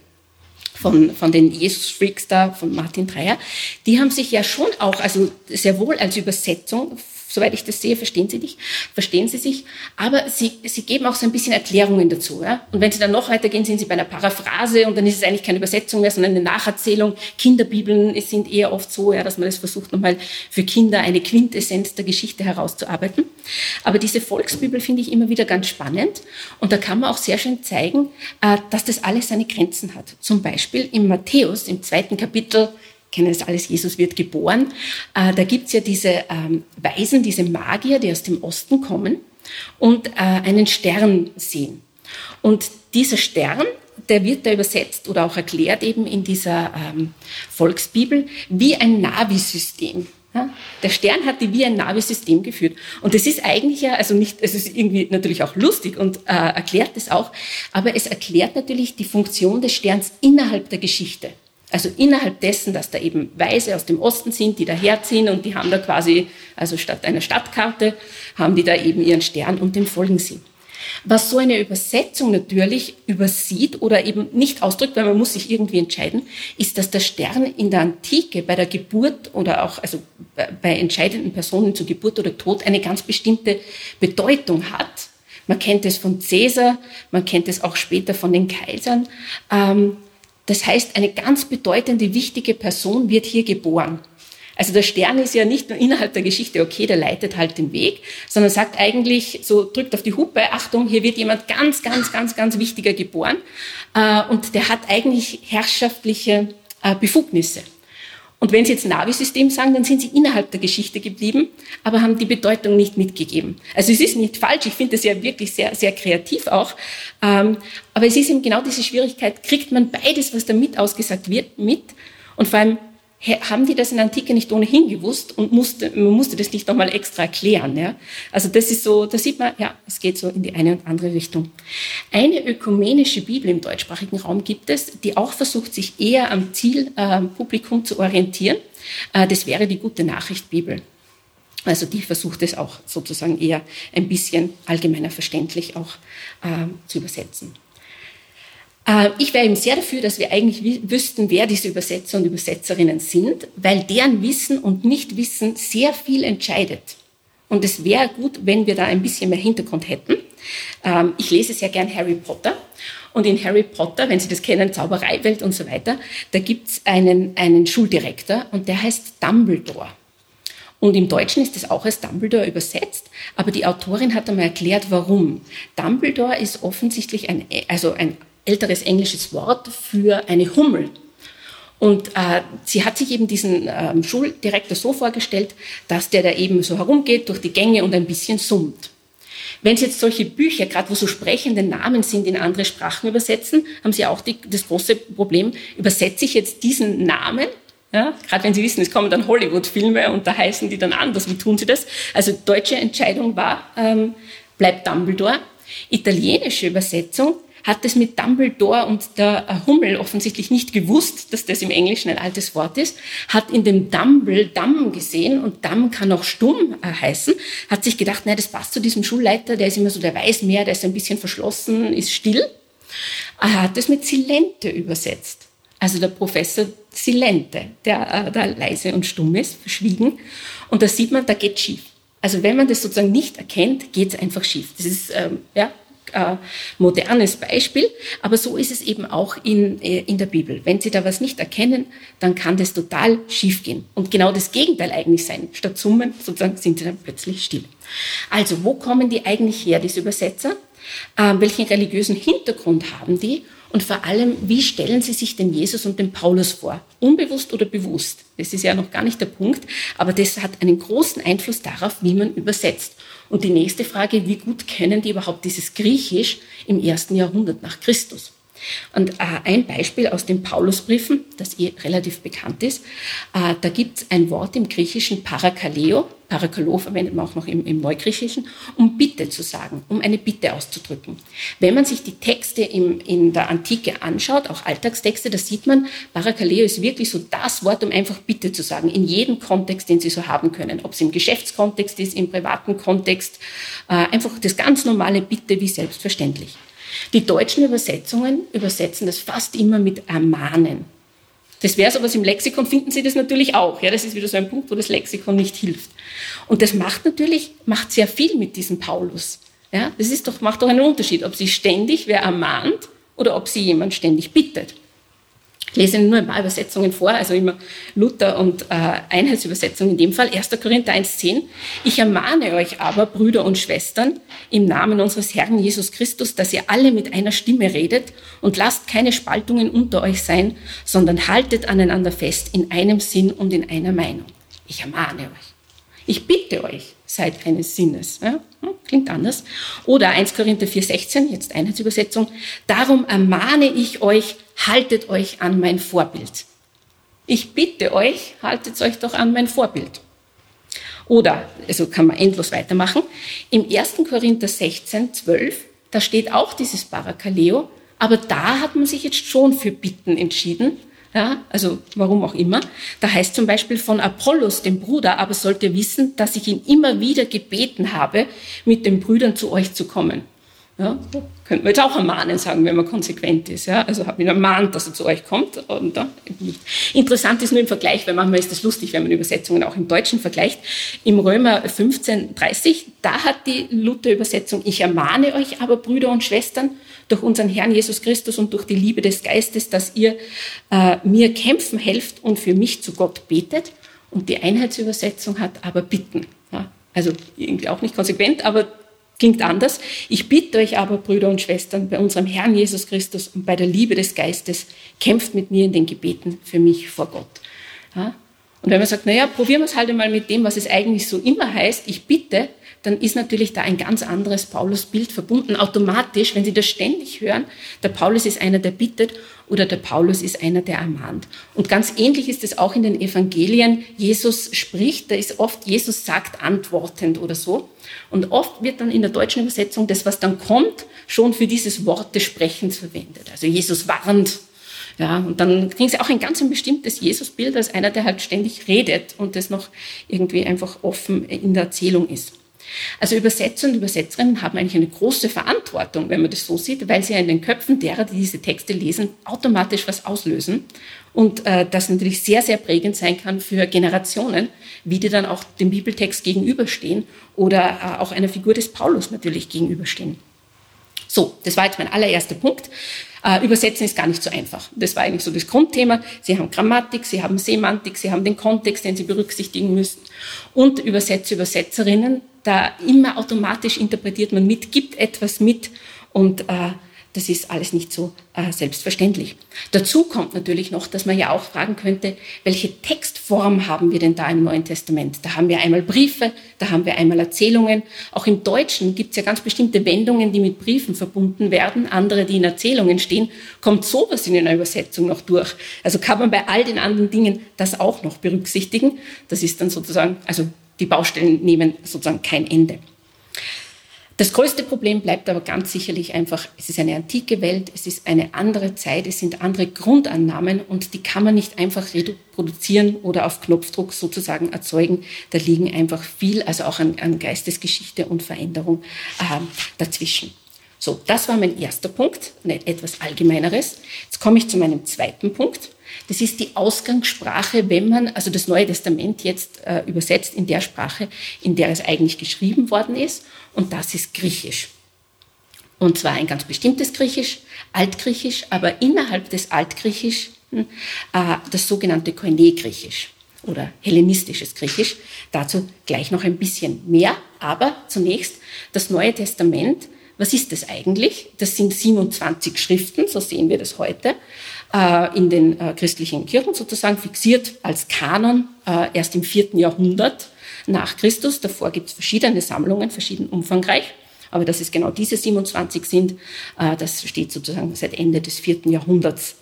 von, von den Jesus-Freaks da, von Martin Dreyer, die haben sich ja schon auch, also sehr wohl als Übersetzung soweit ich das sehe, verstehen Sie dich, verstehen Sie sich, aber Sie, Sie geben auch so ein bisschen Erklärungen dazu. Ja? Und wenn Sie dann noch weitergehen, sind Sie bei einer Paraphrase und dann ist es eigentlich keine Übersetzung mehr, sondern eine Nacherzählung. Kinderbibeln sind eher oft so, ja, dass man das versucht, nochmal für Kinder eine Quintessenz der Geschichte herauszuarbeiten. Aber diese Volksbibel finde ich immer wieder ganz spannend und da kann man auch sehr schön zeigen, äh, dass das alles seine Grenzen hat. Zum Beispiel im Matthäus, im zweiten Kapitel, kennen das alles, Jesus wird geboren. Äh, da gibt's ja diese ähm, Weisen, diese Magier, die aus dem Osten kommen und äh, einen Stern sehen. Und dieser Stern, der wird da übersetzt oder auch erklärt eben in dieser ähm, Volksbibel wie ein Navi-System. Der Stern hat die wie ein Navi-System geführt. Und das ist eigentlich ja, also nicht, es ist irgendwie natürlich auch lustig und äh, erklärt es auch, aber es erklärt natürlich die Funktion des Sterns innerhalb der Geschichte. Also innerhalb dessen, dass da eben Weise aus dem Osten sind, die daherziehen und die haben da quasi, also statt einer Stadtkarte, haben die da eben ihren Stern und dem folgen sie. Was so eine Übersetzung natürlich übersieht oder eben nicht ausdrückt, weil man muss sich irgendwie entscheiden, ist, dass der Stern in der Antike bei der Geburt oder auch also bei entscheidenden Personen zu Geburt oder Tod eine ganz bestimmte Bedeutung hat. Man kennt es von Caesar, man kennt es auch später von den Kaisern. Ähm, das heißt, eine ganz bedeutende, wichtige Person wird hier geboren. Also der Stern ist ja nicht nur innerhalb der Geschichte, okay, der leitet halt den Weg, sondern sagt eigentlich, so drückt auf die Hupe, Achtung, hier wird jemand ganz, ganz, ganz, ganz wichtiger geboren. Äh, und der hat eigentlich herrschaftliche äh, Befugnisse. Und wenn Sie jetzt Navi-System sagen, dann sind Sie innerhalb der Geschichte geblieben, aber haben die Bedeutung nicht mitgegeben. Also es ist nicht falsch, ich finde es ja wirklich sehr, sehr kreativ auch. Ähm, aber es ist eben genau diese Schwierigkeit, kriegt man beides, was damit ausgesagt wird, mit? Und vor allem, haben die das in der Antike nicht ohnehin gewusst und musste, man musste das nicht nochmal extra erklären. Ja? Also das ist so, da sieht man, ja, es geht so in die eine und andere Richtung. Eine ökumenische Bibel im deutschsprachigen Raum gibt es, die auch versucht, sich eher am Zielpublikum äh, zu orientieren. Äh, das wäre die Gute Nachricht Bibel. Also die versucht es auch sozusagen eher ein bisschen allgemeiner verständlich auch äh, zu übersetzen. Äh, ich wäre eben sehr dafür, dass wir eigentlich wüssten, wer diese Übersetzer und Übersetzerinnen sind, weil deren Wissen und Nichtwissen sehr viel entscheidet. Und es wäre gut, wenn wir da ein bisschen mehr Hintergrund hätten. Ähm, ich lese sehr gern Harry Potter. Und in Harry Potter, wenn Sie das kennen, Zaubereiwelt und so weiter, da gibt's einen, einen Schuldirektor und der heißt Dumbledore. Und im Deutschen ist es auch als Dumbledore übersetzt, aber die Autorin hat einmal erklärt, warum. Dumbledore ist offensichtlich ein, also ein älteres englisches Wort für eine Hummel. Und äh, sie hat sich eben diesen ähm, Schuldirektor so vorgestellt, dass der da eben so herumgeht durch die Gänge und ein bisschen summt. Wenn Sie jetzt solche Bücher, gerade wo so sprechende Namen sind, in andere Sprachen übersetzen, haben Sie auch die, das große Problem, übersetze ich jetzt diesen Namen, ja, gerade wenn Sie wissen, es kommen dann Hollywood-Filme und da heißen die dann anders, wie tun Sie das? Also deutsche Entscheidung war, ähm, bleibt Dumbledore. Italienische Übersetzung hat es mit Dumbledore und der Hummel offensichtlich nicht gewusst, dass das im Englischen ein altes Wort ist, hat in dem Dumble Damm gesehen und Damm kann auch stumm äh, heißen, hat sich gedacht, nein, das passt zu diesem Schulleiter, der ist immer so, der weiß mehr, der ist ein bisschen verschlossen, ist still. Er hat es mit Silente übersetzt. Also der Professor Silente, der, äh, der leise und stumm ist, verschwiegen. Und da sieht man, da geht schief. Also wenn man das sozusagen nicht erkennt, geht es einfach schief. Das ist ähm, ja, äh, modernes Beispiel, aber so ist es eben auch in, äh, in der Bibel. Wenn Sie da was nicht erkennen, dann kann das total schiefgehen und genau das Gegenteil eigentlich sein. Statt summen sozusagen sind Sie dann plötzlich still. Also wo kommen die eigentlich her, diese Übersetzer? Äh, welchen religiösen Hintergrund haben die? Und vor allem, wie stellen Sie sich den Jesus und den Paulus vor? Unbewusst oder bewusst? Das ist ja noch gar nicht der Punkt, aber das hat einen großen Einfluss darauf, wie man übersetzt. Und die nächste Frage, wie gut kennen die überhaupt dieses Griechisch im ersten Jahrhundert nach Christus? Und äh, ein Beispiel aus den Paulusbriefen, das eh relativ bekannt ist, äh, da gibt es ein Wort im Griechischen Parakaleo, Parakaleo verwendet man auch noch im, im Neugriechischen, um Bitte zu sagen, um eine Bitte auszudrücken. Wenn man sich die Texte im, in der Antike anschaut, auch Alltagstexte, da sieht man, Parakaleo ist wirklich so das Wort, um einfach Bitte zu sagen, in jedem Kontext, den Sie so haben können, ob es im Geschäftskontext ist, im privaten Kontext, äh, einfach das ganz normale Bitte wie selbstverständlich. Die deutschen Übersetzungen übersetzen das fast immer mit ermahnen. Das wäre so was im Lexikon, finden Sie das natürlich auch. Ja, das ist wieder so ein Punkt, wo das Lexikon nicht hilft. Und das macht natürlich, macht sehr viel mit diesem Paulus. Ja, das ist doch, macht doch einen Unterschied, ob Sie ständig wer ermahnt oder ob Sie jemand ständig bittet. Ich lese nur ein paar Übersetzungen vor, also immer Luther und äh, Einheitsübersetzung in dem Fall. 1. Korinther 1,10. Ich ermahne euch aber, Brüder und Schwestern, im Namen unseres Herrn Jesus Christus, dass ihr alle mit einer Stimme redet und lasst keine Spaltungen unter euch sein, sondern haltet aneinander fest in einem Sinn und in einer Meinung. Ich ermahne euch. Ich bitte euch, seid eines Sinnes. Ja? Hm, klingt anders. Oder 1 Korinther 4,16, jetzt Einheitsübersetzung. Darum ermahne ich euch, haltet euch an mein Vorbild. Ich bitte euch, haltet euch doch an mein Vorbild. Oder, also kann man endlos weitermachen. Im 1. Korinther 16, 12, da steht auch dieses Parakaleo, aber da hat man sich jetzt schon für Bitten entschieden. Ja, also warum auch immer. Da heißt zum Beispiel von Apollos, dem Bruder, aber sollt ihr wissen, dass ich ihn immer wieder gebeten habe, mit den Brüdern zu euch zu kommen. Ja, könnte man jetzt auch ermahnen, sagen, wenn man konsequent ist. Ja? Also habe ihn ermahnt, dass er zu euch kommt. Und, ja, nicht. Interessant ist nur im Vergleich, weil manchmal ist das lustig, wenn man Übersetzungen auch im Deutschen vergleicht. Im Römer 15, 30, da hat die Luther-Übersetzung, ich ermahne euch aber, Brüder und Schwestern, durch unseren Herrn Jesus Christus und durch die Liebe des Geistes, dass ihr äh, mir kämpfen helft und für mich zu Gott betet. Und die Einheitsübersetzung hat aber bitten. Ja? Also irgendwie auch nicht konsequent, aber klingt anders. Ich bitte euch aber, Brüder und Schwestern, bei unserem Herrn Jesus Christus und bei der Liebe des Geistes, kämpft mit mir in den Gebeten für mich vor Gott. Ja? Und wenn man sagt, naja, probieren wir es halt einmal mit dem, was es eigentlich so immer heißt, ich bitte, dann ist natürlich da ein ganz anderes Paulusbild verbunden. Automatisch, wenn Sie das ständig hören, der Paulus ist einer, der bittet oder der Paulus ist einer, der ermahnt. Und ganz ähnlich ist es auch in den Evangelien. Jesus spricht, da ist oft, Jesus sagt antwortend oder so. Und oft wird dann in der deutschen Übersetzung das, was dann kommt, schon für dieses Wort des Sprechens verwendet. Also Jesus warnt, ja, und dann kriegen sie auch ein ganz ein bestimmtes Jesusbild als einer, der halt ständig redet und das noch irgendwie einfach offen in der Erzählung ist. Also Übersetzer und Übersetzerinnen haben eigentlich eine große Verantwortung, wenn man das so sieht, weil sie ja in den Köpfen derer, die diese Texte lesen, automatisch was auslösen und äh, das natürlich sehr, sehr prägend sein kann für Generationen, wie die dann auch dem Bibeltext gegenüberstehen oder äh, auch einer Figur des Paulus natürlich gegenüberstehen. So, das war jetzt mein allererster Punkt. Äh, übersetzen ist gar nicht so einfach. Das war eigentlich so das Grundthema. Sie haben Grammatik, Sie haben Semantik, Sie haben den Kontext, den Sie berücksichtigen müssen. Und Übersetzer, Übersetzerinnen, da immer automatisch interpretiert man mit, gibt etwas mit und äh, das ist alles nicht so äh, selbstverständlich. Dazu kommt natürlich noch, dass man ja auch fragen könnte, welche Textform haben wir denn da im Neuen Testament? Da haben wir einmal Briefe, da haben wir einmal Erzählungen. Auch im Deutschen gibt es ja ganz bestimmte Wendungen, die mit Briefen verbunden werden, andere, die in Erzählungen stehen. Kommt sowas in einer Übersetzung noch durch? Also kann man bei all den anderen Dingen das auch noch berücksichtigen? Das ist dann sozusagen, also die Baustellen nehmen sozusagen kein Ende. Das größte Problem bleibt aber ganz sicherlich einfach, es ist eine antike Welt, es ist eine andere Zeit, es sind andere Grundannahmen und die kann man nicht einfach reproduzieren oder auf Knopfdruck sozusagen erzeugen. Da liegen einfach viel, also auch an, an Geistesgeschichte und Veränderung äh, dazwischen. So, das war mein erster Punkt, etwas Allgemeineres. Jetzt komme ich zu meinem zweiten Punkt. Das ist die Ausgangssprache, wenn man also das Neue Testament jetzt äh, übersetzt in der Sprache, in der es eigentlich geschrieben worden ist. Und das ist Griechisch. Und zwar ein ganz bestimmtes Griechisch, Altgriechisch, aber innerhalb des Altgriechisch äh, das sogenannte Koine-Griechisch oder hellenistisches Griechisch. Dazu gleich noch ein bisschen mehr. Aber zunächst das Neue Testament. Was ist das eigentlich? Das sind 27 Schriften, so sehen wir das heute. Äh, in den äh, christlichen Kirchen sozusagen fixiert als Kanon äh, erst im vierten Jahrhundert nach Christus. Davor gibt es verschiedene Sammlungen, verschieden umfangreich. Aber dass es genau diese 27 sind, das steht sozusagen seit Ende des vierten Jahrhunderts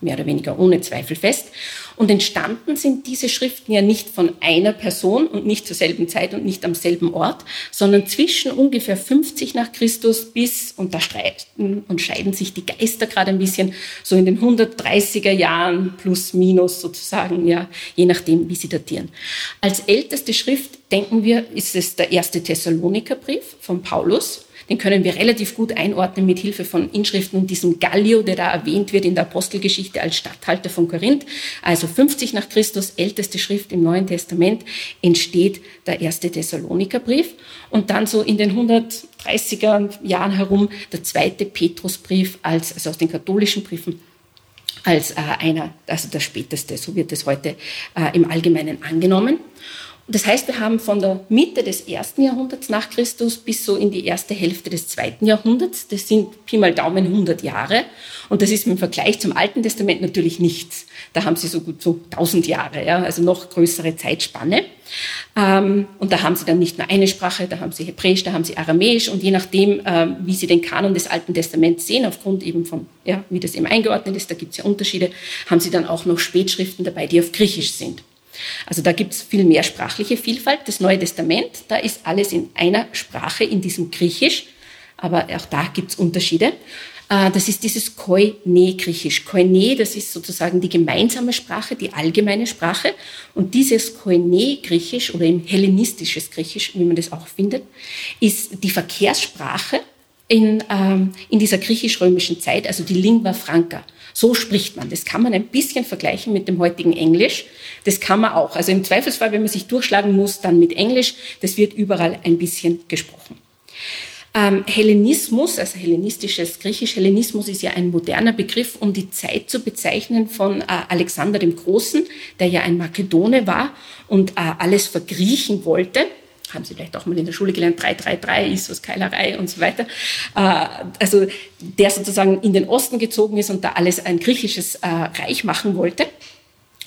mehr oder weniger ohne Zweifel fest. Und entstanden sind diese Schriften ja nicht von einer Person und nicht zur selben Zeit und nicht am selben Ort, sondern zwischen ungefähr 50 nach Christus bis, und da streiten und scheiden sich die Geister gerade ein bisschen, so in den 130er Jahren plus minus sozusagen, ja, je nachdem, wie sie datieren. Als älteste Schrift, denken wir, ist es der erste Thessalonikerbrief von Paulus, den können wir relativ gut einordnen mit Hilfe von Inschriften und diesem Gallio, der da erwähnt wird in der Apostelgeschichte als Statthalter von Korinth. Also 50 nach Christus, älteste Schrift im Neuen Testament, entsteht der erste Thessalonikerbrief. Und dann so in den 130er Jahren herum der zweite Petrusbrief als, also aus den katholischen Briefen als äh, einer, also der späteste, so wird es heute äh, im Allgemeinen angenommen. Das heißt, wir haben von der Mitte des ersten Jahrhunderts nach Christus bis so in die erste Hälfte des zweiten Jahrhunderts. Das sind Pi mal Daumen 100 Jahre. Und das ist im Vergleich zum Alten Testament natürlich nichts. Da haben sie so gut so 1000 Jahre, ja, also noch größere Zeitspanne. Ähm, und da haben sie dann nicht nur eine Sprache, da haben sie Hebräisch, da haben sie Aramäisch. Und je nachdem, ähm, wie sie den Kanon des Alten Testaments sehen, aufgrund eben von, ja, wie das eben eingeordnet ist, da gibt es ja Unterschiede, haben sie dann auch noch Spätschriften dabei, die auf Griechisch sind. Also da gibt es viel mehr sprachliche Vielfalt. Das Neue Testament, da ist alles in einer Sprache, in diesem Griechisch, aber auch da gibt es Unterschiede. Äh, das ist dieses Koine-Griechisch. Koine, das ist sozusagen die gemeinsame Sprache, die allgemeine Sprache. Und dieses Koine-Griechisch oder im hellenistisches Griechisch, wie man das auch findet, ist die Verkehrssprache in, ähm, in dieser griechisch-römischen Zeit, also die Lingua Franca. So spricht man. Das kann man ein bisschen vergleichen mit dem heutigen Englisch. Das kann man auch. Also im Zweifelsfall, wenn man sich durchschlagen muss, dann mit Englisch. Das wird überall ein bisschen gesprochen. Ähm, Hellenismus, also hellenistisches Griechisch, Hellenismus ist ja ein moderner Begriff, um die Zeit zu bezeichnen von äh, Alexander dem Großen, der ja ein Makedone war und äh, alles vergriechen wollte haben Sie vielleicht auch mal in der Schule gelernt, 333 ist was Keilerei und so weiter. Äh, also der sozusagen in den Osten gezogen ist und da alles ein griechisches äh, Reich machen wollte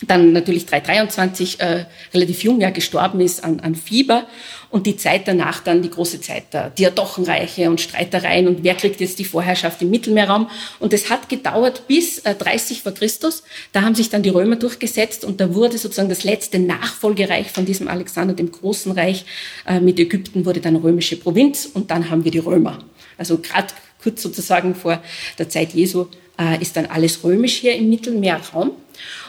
dann natürlich 323 äh, relativ jung ja gestorben ist an, an Fieber und die Zeit danach dann die große Zeit der Diadochenreiche und Streitereien und wer kriegt jetzt die Vorherrschaft im Mittelmeerraum und es hat gedauert bis äh, 30 vor Christus, da haben sich dann die Römer durchgesetzt und da wurde sozusagen das letzte Nachfolgereich von diesem Alexander dem Großen Reich äh, mit Ägypten wurde dann römische Provinz und dann haben wir die Römer. Also gerade kurz sozusagen vor der Zeit Jesu äh, ist dann alles römisch hier im Mittelmeerraum.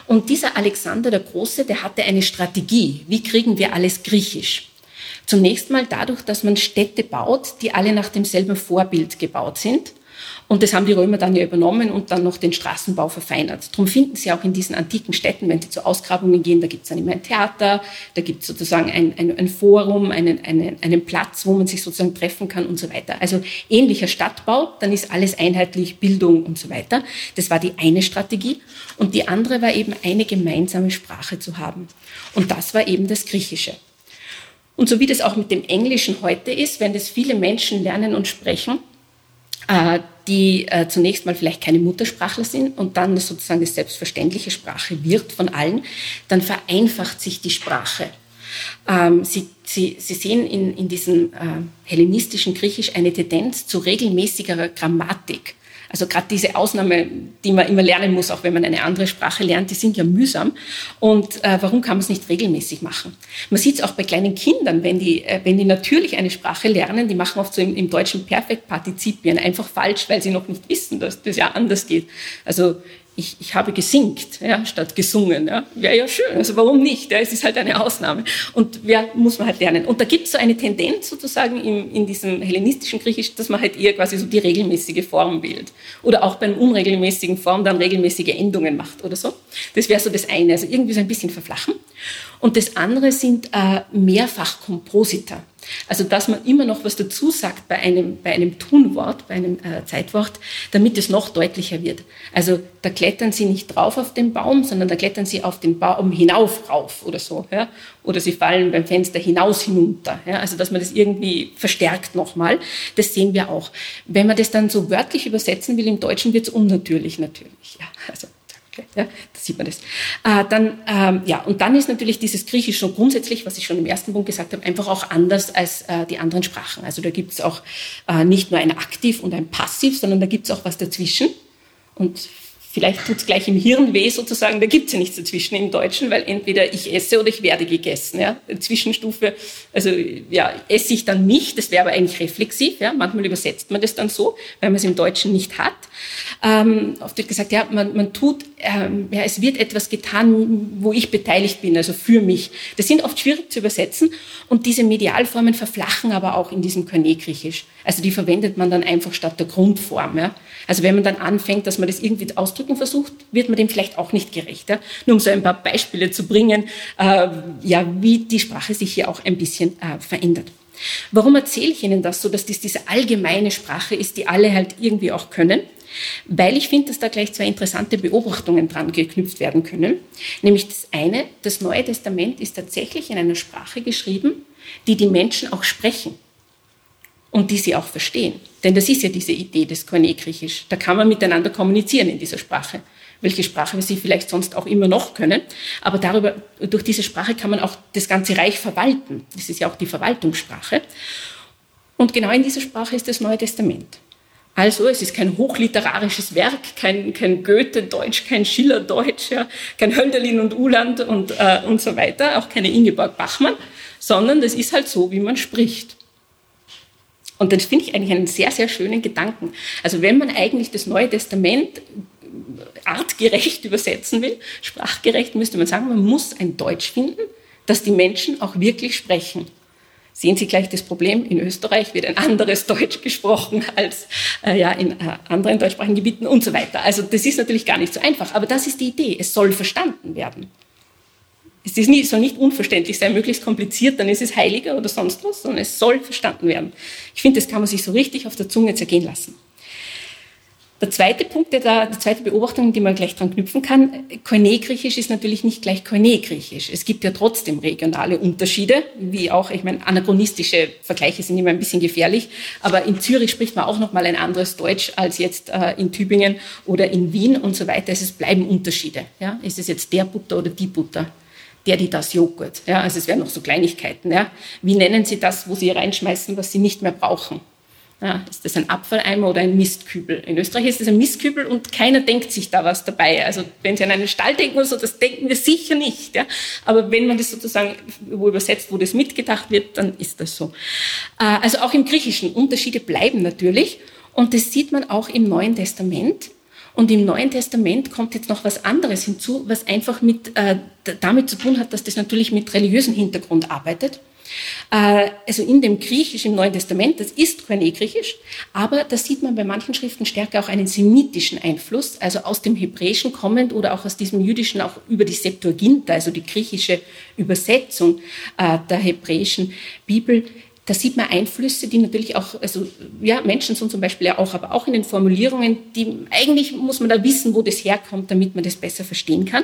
Und dieser Alexander der Große, der hatte eine Strategie. Wie kriegen wir alles griechisch? Zunächst mal dadurch, dass man Städte baut, die alle nach demselben Vorbild gebaut sind. Und das haben die Römer dann ja übernommen und dann noch den Straßenbau verfeinert. Darum finden Sie auch in diesen antiken Städten, wenn Sie zu Ausgrabungen gehen, da gibt es dann immer ein Theater, da gibt es sozusagen ein, ein, ein Forum, einen, einen, einen Platz, wo man sich sozusagen treffen kann und so weiter. Also ähnlicher Stadtbau, dann ist alles einheitlich, Bildung und so weiter. Das war die eine Strategie. Und die andere war eben eine gemeinsame Sprache zu haben. Und das war eben das Griechische. Und so wie das auch mit dem Englischen heute ist, wenn das viele Menschen lernen und sprechen, die äh, zunächst mal vielleicht keine Muttersprachler sind und dann sozusagen die selbstverständliche Sprache wird von allen, dann vereinfacht sich die Sprache. Ähm, Sie, Sie, Sie sehen in, in diesem äh, hellenistischen Griechisch eine Tendenz zu regelmäßigerer Grammatik. Also gerade diese Ausnahme, die man immer lernen muss, auch wenn man eine andere Sprache lernt, die sind ja mühsam. Und äh, warum kann man es nicht regelmäßig machen? Man sieht es auch bei kleinen Kindern, wenn die, äh, wenn die natürlich eine Sprache lernen, die machen oft so im, im Deutschen Perfektpartizipien einfach falsch, weil sie noch nicht wissen, dass das ja anders geht. Also ich, ich habe gesingt ja, statt gesungen. Ja. Wäre ja schön, also warum nicht? Ja, es ist halt eine Ausnahme. Und wer muss man halt lernen. Und da gibt es so eine Tendenz sozusagen in, in diesem hellenistischen Griechisch, dass man halt eher quasi so die regelmäßige Form wählt. Oder auch bei einer unregelmäßigen Form dann regelmäßige Endungen macht oder so. Das wäre so das eine. Also irgendwie so ein bisschen verflachen. Und das andere sind äh, Mehrfachkompositer. Also dass man immer noch was dazu sagt bei einem, bei einem Tunwort, bei einem äh, Zeitwort, damit es noch deutlicher wird. Also da klettern Sie nicht drauf auf den Baum, sondern da klettern Sie auf den Baum hinauf rauf oder so. Ja? Oder Sie fallen beim Fenster hinaus hinunter. Ja? Also dass man das irgendwie verstärkt nochmal. Das sehen wir auch. Wenn man das dann so wörtlich übersetzen will im Deutschen, wird es unnatürlich natürlich. Ja? Also ja, da sieht man das. Äh, dann, ähm, ja, und dann ist natürlich dieses Griechisch schon grundsätzlich, was ich schon im ersten Punkt gesagt habe, einfach auch anders als äh, die anderen Sprachen. Also da gibt es auch äh, nicht nur ein Aktiv und ein Passiv, sondern da gibt es auch was dazwischen. Und vielleicht tut es gleich im Hirn weh sozusagen, da gibt es ja nichts dazwischen im Deutschen, weil entweder ich esse oder ich werde gegessen. Ja? Zwischenstufe, also ja, esse ich dann nicht, das wäre aber eigentlich reflexiv. Ja? Manchmal übersetzt man das dann so, weil man es im Deutschen nicht hat. Ähm, oft wird gesagt, ja, man, man tut, ähm, ja, es wird etwas getan, wo ich beteiligt bin, also für mich. Das sind oft schwierig zu übersetzen und diese Medialformen verflachen aber auch in diesem Körnee-Griechisch. Also die verwendet man dann einfach statt der Grundform. Ja? Also wenn man dann anfängt, dass man das irgendwie ausdrücken versucht, wird man dem vielleicht auch nicht gerecht. Ja? Nur um so ein paar Beispiele zu bringen, äh, ja, wie die Sprache sich hier auch ein bisschen äh, verändert. Warum erzähle ich Ihnen das so, dass das diese allgemeine Sprache ist, die alle halt irgendwie auch können? Weil ich finde, dass da gleich zwei interessante Beobachtungen dran geknüpft werden können. Nämlich das eine, das Neue Testament ist tatsächlich in einer Sprache geschrieben, die die Menschen auch sprechen und die sie auch verstehen. Denn das ist ja diese Idee des Koine-Griechisch. Da kann man miteinander kommunizieren in dieser Sprache. Welche Sprache wir sie vielleicht sonst auch immer noch können. Aber darüber, durch diese Sprache kann man auch das ganze Reich verwalten. Das ist ja auch die Verwaltungssprache. Und genau in dieser Sprache ist das Neue Testament. Also es ist kein hochliterarisches Werk, kein, kein Goethe-Deutsch, kein Schiller-Deutsch, ja, kein Hölderlin und Uland und, äh, und so weiter, auch keine Ingeborg Bachmann, sondern das ist halt so, wie man spricht. Und das finde ich eigentlich einen sehr, sehr schönen Gedanken. Also wenn man eigentlich das Neue Testament artgerecht übersetzen will, sprachgerecht, müsste man sagen, man muss ein Deutsch finden, das die Menschen auch wirklich sprechen. Sehen Sie gleich das Problem, in Österreich wird ein anderes Deutsch gesprochen als äh, ja, in äh, anderen deutschsprachigen Gebieten und so weiter. Also das ist natürlich gar nicht so einfach, aber das ist die Idee. Es soll verstanden werden. Es nicht, soll nicht unverständlich sein, möglichst kompliziert, dann ist es heiliger oder sonst was, sondern es soll verstanden werden. Ich finde, das kann man sich so richtig auf der Zunge zergehen lassen. Der zweite Punkt, der da, die zweite Beobachtung, die man gleich dran knüpfen kann, Koine-Griechisch ist natürlich nicht gleich Koine-Griechisch. Es gibt ja trotzdem regionale Unterschiede, wie auch, ich meine, anachronistische Vergleiche sind immer ein bisschen gefährlich, aber in Zürich spricht man auch nochmal ein anderes Deutsch als jetzt äh, in Tübingen oder in Wien und so weiter. Es bleiben Unterschiede. Ja? Ist es jetzt der Butter oder die Butter? Der, die das Joghurt. Ja, also es wären noch so Kleinigkeiten. Ja. Wie nennen Sie das, wo Sie reinschmeißen, was Sie nicht mehr brauchen? Ja, ist das ein Abfalleimer oder ein Mistkübel? In Österreich ist es ein Mistkübel und keiner denkt sich da was dabei. Also wenn Sie an einen Stall denken oder so, das denken wir sicher nicht. Ja? Aber wenn man das sozusagen wo übersetzt, wo das mitgedacht wird, dann ist das so. Äh, also auch im Griechischen Unterschiede bleiben natürlich und das sieht man auch im Neuen Testament. Und im Neuen Testament kommt jetzt noch was anderes hinzu, was einfach mit, äh, damit zu tun hat, dass das natürlich mit religiösem Hintergrund arbeitet. Äh, also in dem Griechisch im Neuen Testament, das ist Koine-Griechisch, aber da sieht man bei manchen Schriften stärker auch einen semitischen Einfluss, also aus dem Hebräischen kommend oder auch aus diesem Jüdischen auch über die Septuaginta, also die griechische Übersetzung äh, der hebräischen Bibel, da sieht man Einflüsse, die natürlich auch, also ja, Menschen sind zum Beispiel ja auch, aber auch in den Formulierungen, die eigentlich muss man da wissen, wo das herkommt, damit man das besser verstehen kann.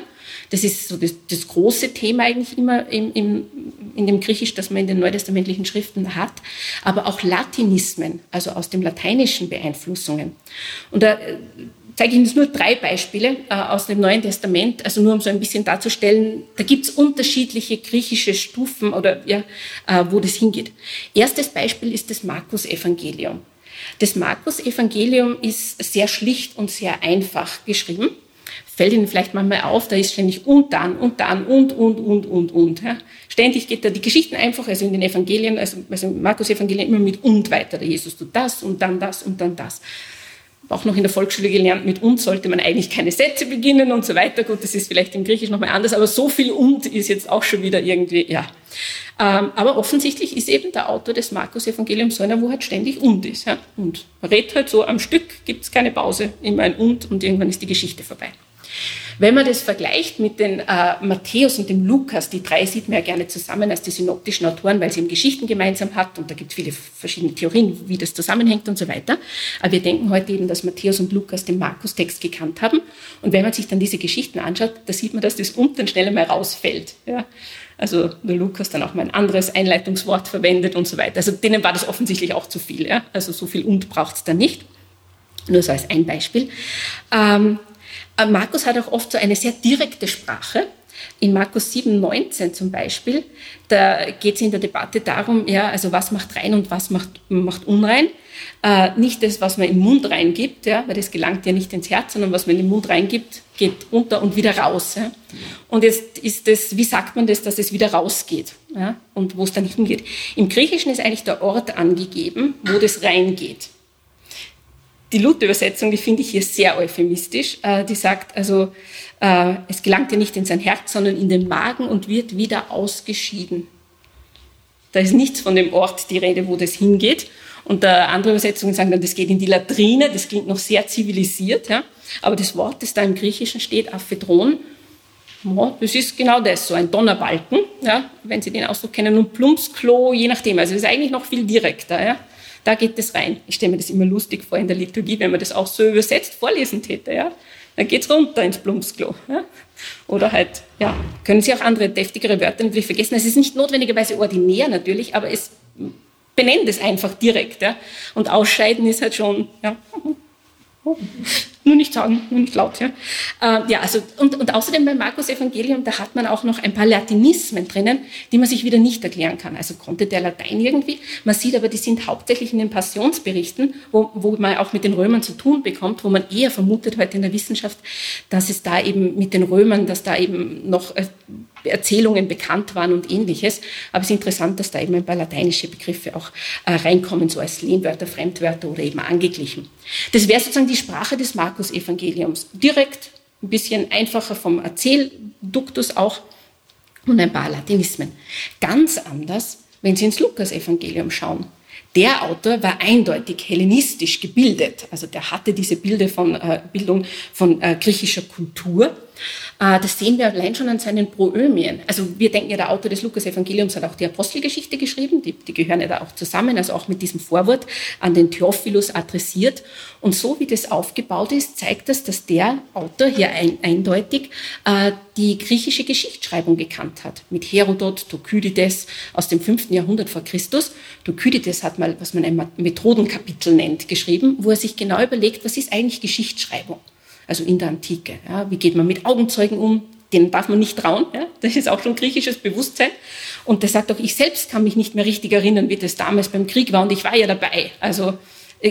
Das ist so das, das große Thema eigentlich immer im, im, in dem Griechisch, das man in den neutestamentlichen Schriften hat, aber auch Latinismen, also aus dem Lateinischen Beeinflussungen. Und da zeige ich Ihnen nur drei Beispiele äh, aus dem Neuen Testament, also nur um so ein bisschen darzustellen, da gibt es unterschiedliche griechische Stufen oder ja, äh, wo das hingeht. Erstes Beispiel ist das Markus-Evangelium. Das Markus-Evangelium ist sehr schlicht und sehr einfach geschrieben. Fällt Ihnen vielleicht manchmal auf, da ist ständig und dann und dann und und und und und. Ja. Ständig geht da die Geschichten einfach, also in den Evangelien, also, also Markus-Evangelien immer mit und weiter. Jesus tut das und dann das und dann das auch noch in der Volksschule gelernt, mit und sollte man eigentlich keine Sätze beginnen und so weiter. Gut, das ist vielleicht im Griechisch nochmal anders, aber so viel und ist jetzt auch schon wieder irgendwie, ja. Ähm, aber offensichtlich ist eben der Autor des Markus-Evangeliums so einer, wo halt ständig und ist. Ja? Und man redet halt so am Stück, gibt es keine Pause, immer ein und und irgendwann ist die Geschichte vorbei. Wenn man das vergleicht mit den äh, Matthäus und dem Lukas, die drei sieht man ja gerne zusammen als die synoptischen Autoren, weil sie eben Geschichten gemeinsam hat und da gibt es viele verschiedene Theorien, wie das zusammenhängt und so weiter. Aber wir denken heute eben, dass Matthäus und Lukas den Markus-Text gekannt haben. Und wenn man sich dann diese Geschichten anschaut, da sieht man, dass das unten schnell einmal rausfällt. Ja? Also der Lukas dann auch mal ein anderes Einleitungswort verwendet und so weiter. Also denen war das offensichtlich auch zu viel. Ja? Also so viel und braucht es dann nicht. Nur so als ein Beispiel. Ähm, äh, Markus hat auch oft so eine sehr direkte Sprache. In Markus 7, 19 zum Beispiel, da geht es in der Debatte darum, ja, also was macht rein und was macht, macht unrein. Äh, nicht das, was man im Mund reingibt, ja, weil das gelangt ja nicht ins Herz, sondern was man in den Mund reingibt, geht runter und wieder raus. Ja. Und jetzt ist das, wie sagt man das, dass es wieder rausgeht ja, und wo es dann hingeht. Im Griechischen ist eigentlich der Ort angegeben, wo das reingeht. Die Luther-Übersetzung, die finde ich hier sehr euphemistisch. Äh, die sagt also, äh, es gelangt ja nicht in sein Herz, sondern in den Magen und wird wieder ausgeschieden. Da ist nichts von dem Ort die Rede, wo das hingeht. Und andere Übersetzungen sagen dann, das geht in die Latrine, das klingt noch sehr zivilisiert. Ja? Aber das Wort, das da im Griechischen steht, Aphedron, das ist genau das, so ein Donnerbalken, ja, wenn Sie den Ausdruck kennen, und Plumpsklo, je nachdem. Also es ist eigentlich noch viel direkter. Ja? Da geht es rein. Ich stelle mir das immer lustig vor in der Liturgie, wenn man das auch so übersetzt vorlesen täte. Ja? Dann es runter ins Plumpsklo. Ja? Oder halt, ja, können Sie auch andere deftigere Wörter natürlich vergessen. Es ist nicht notwendigerweise ordinär natürlich, aber es benennt es einfach direkt. Ja? Und ausscheiden ist halt schon, ja, nur nicht sagen, nur nicht laut. Ja, äh, ja also, und, und außerdem beim Markus Evangelium, da hat man auch noch ein paar Latinismen drinnen, die man sich wieder nicht erklären kann. Also konnte der Latein irgendwie. Man sieht aber, die sind hauptsächlich in den Passionsberichten, wo, wo man auch mit den Römern zu tun bekommt, wo man eher vermutet heute in der Wissenschaft, dass es da eben mit den Römern, dass da eben noch äh, Erzählungen bekannt waren und ähnliches. Aber es ist interessant, dass da eben ein paar lateinische Begriffe auch äh, reinkommen, so als Lehnwörter, Fremdwörter oder eben angeglichen. Das wäre sozusagen die Sprache des Markus-Evangeliums. Direkt, ein bisschen einfacher vom Erzählduktus auch und ein paar Latinismen. Ganz anders, wenn Sie ins Lukas-Evangelium schauen. Der Autor war eindeutig hellenistisch gebildet, also der hatte diese Bilder von, äh, Bildung von äh, griechischer Kultur das sehen wir allein schon an seinen Proömien. Also wir denken ja, der Autor des Lukas-Evangeliums hat auch die Apostelgeschichte geschrieben, die, die gehören ja da auch zusammen, also auch mit diesem Vorwort an den Theophilus adressiert. Und so wie das aufgebaut ist, zeigt das, dass der Autor hier ein, eindeutig äh, die griechische Geschichtsschreibung gekannt hat. Mit Herodot, Thukydides aus dem 5. Jahrhundert vor Christus. Thukydides hat mal, was man ein Methodenkapitel nennt, geschrieben, wo er sich genau überlegt, was ist eigentlich Geschichtsschreibung also in der Antike. Ja, wie geht man mit Augenzeugen um? Denen darf man nicht trauen. Ja? Das ist auch schon griechisches Bewusstsein. Und der sagt auch, ich selbst kann mich nicht mehr richtig erinnern, wie das damals beim Krieg war. Und ich war ja dabei. Also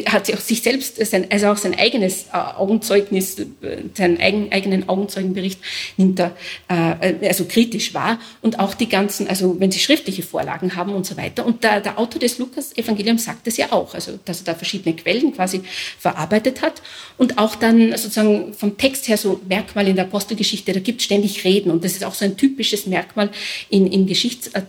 hat sich auch sich selbst, also auch sein eigenes äh, Augenzeugnis, äh, seinen eigenen Augenzeugenbericht nimmt er äh, also kritisch wahr. Und auch die ganzen, also wenn sie schriftliche Vorlagen haben und so weiter. Und der, der Autor des Lukas-Evangeliums sagt es ja auch, also dass er da verschiedene Quellen quasi verarbeitet hat. Und auch dann sozusagen vom Text her so Merkmal in der Apostelgeschichte, da gibt es ständig Reden. Und das ist auch so ein typisches Merkmal in, in, Geschichts, äh,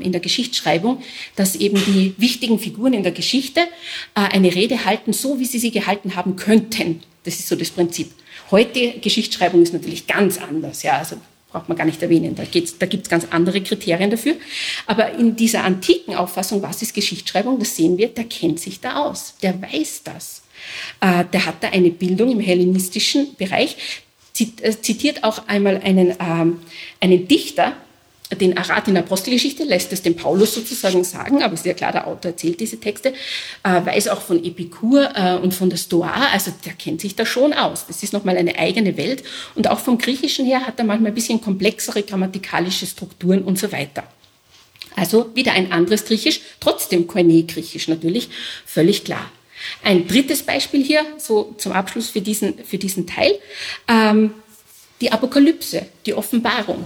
in der Geschichtsschreibung, dass eben die wichtigen Figuren in der Geschichte äh, eine Rede Rede halten, so wie sie sie gehalten haben könnten. Das ist so das Prinzip. Heute Geschichtsschreibung ist natürlich ganz anders. Ja, also braucht man gar nicht erwähnen. Da, da gibt es ganz andere Kriterien dafür. Aber in dieser antiken Auffassung, was ist Geschichtsschreibung, das sehen wir, der kennt sich da aus. Der weiß das. Äh, der hat da eine Bildung im hellenistischen Bereich. Äh, zitiert auch einmal einen, ähm, einen Dichter, den Arat in der Apostelgeschichte lässt es dem Paulus sozusagen sagen, aber ist ja klar, der Autor erzählt diese Texte, äh, weiß auch von Epikur äh, und von der Stoa, also der kennt sich da schon aus. Das ist nochmal eine eigene Welt und auch vom Griechischen her hat er manchmal ein bisschen komplexere grammatikalische Strukturen und so weiter. Also wieder ein anderes Griechisch, trotzdem Koine-Griechisch natürlich, völlig klar. Ein drittes Beispiel hier, so zum Abschluss für diesen, für diesen Teil, ähm, die Apokalypse, die Offenbarung.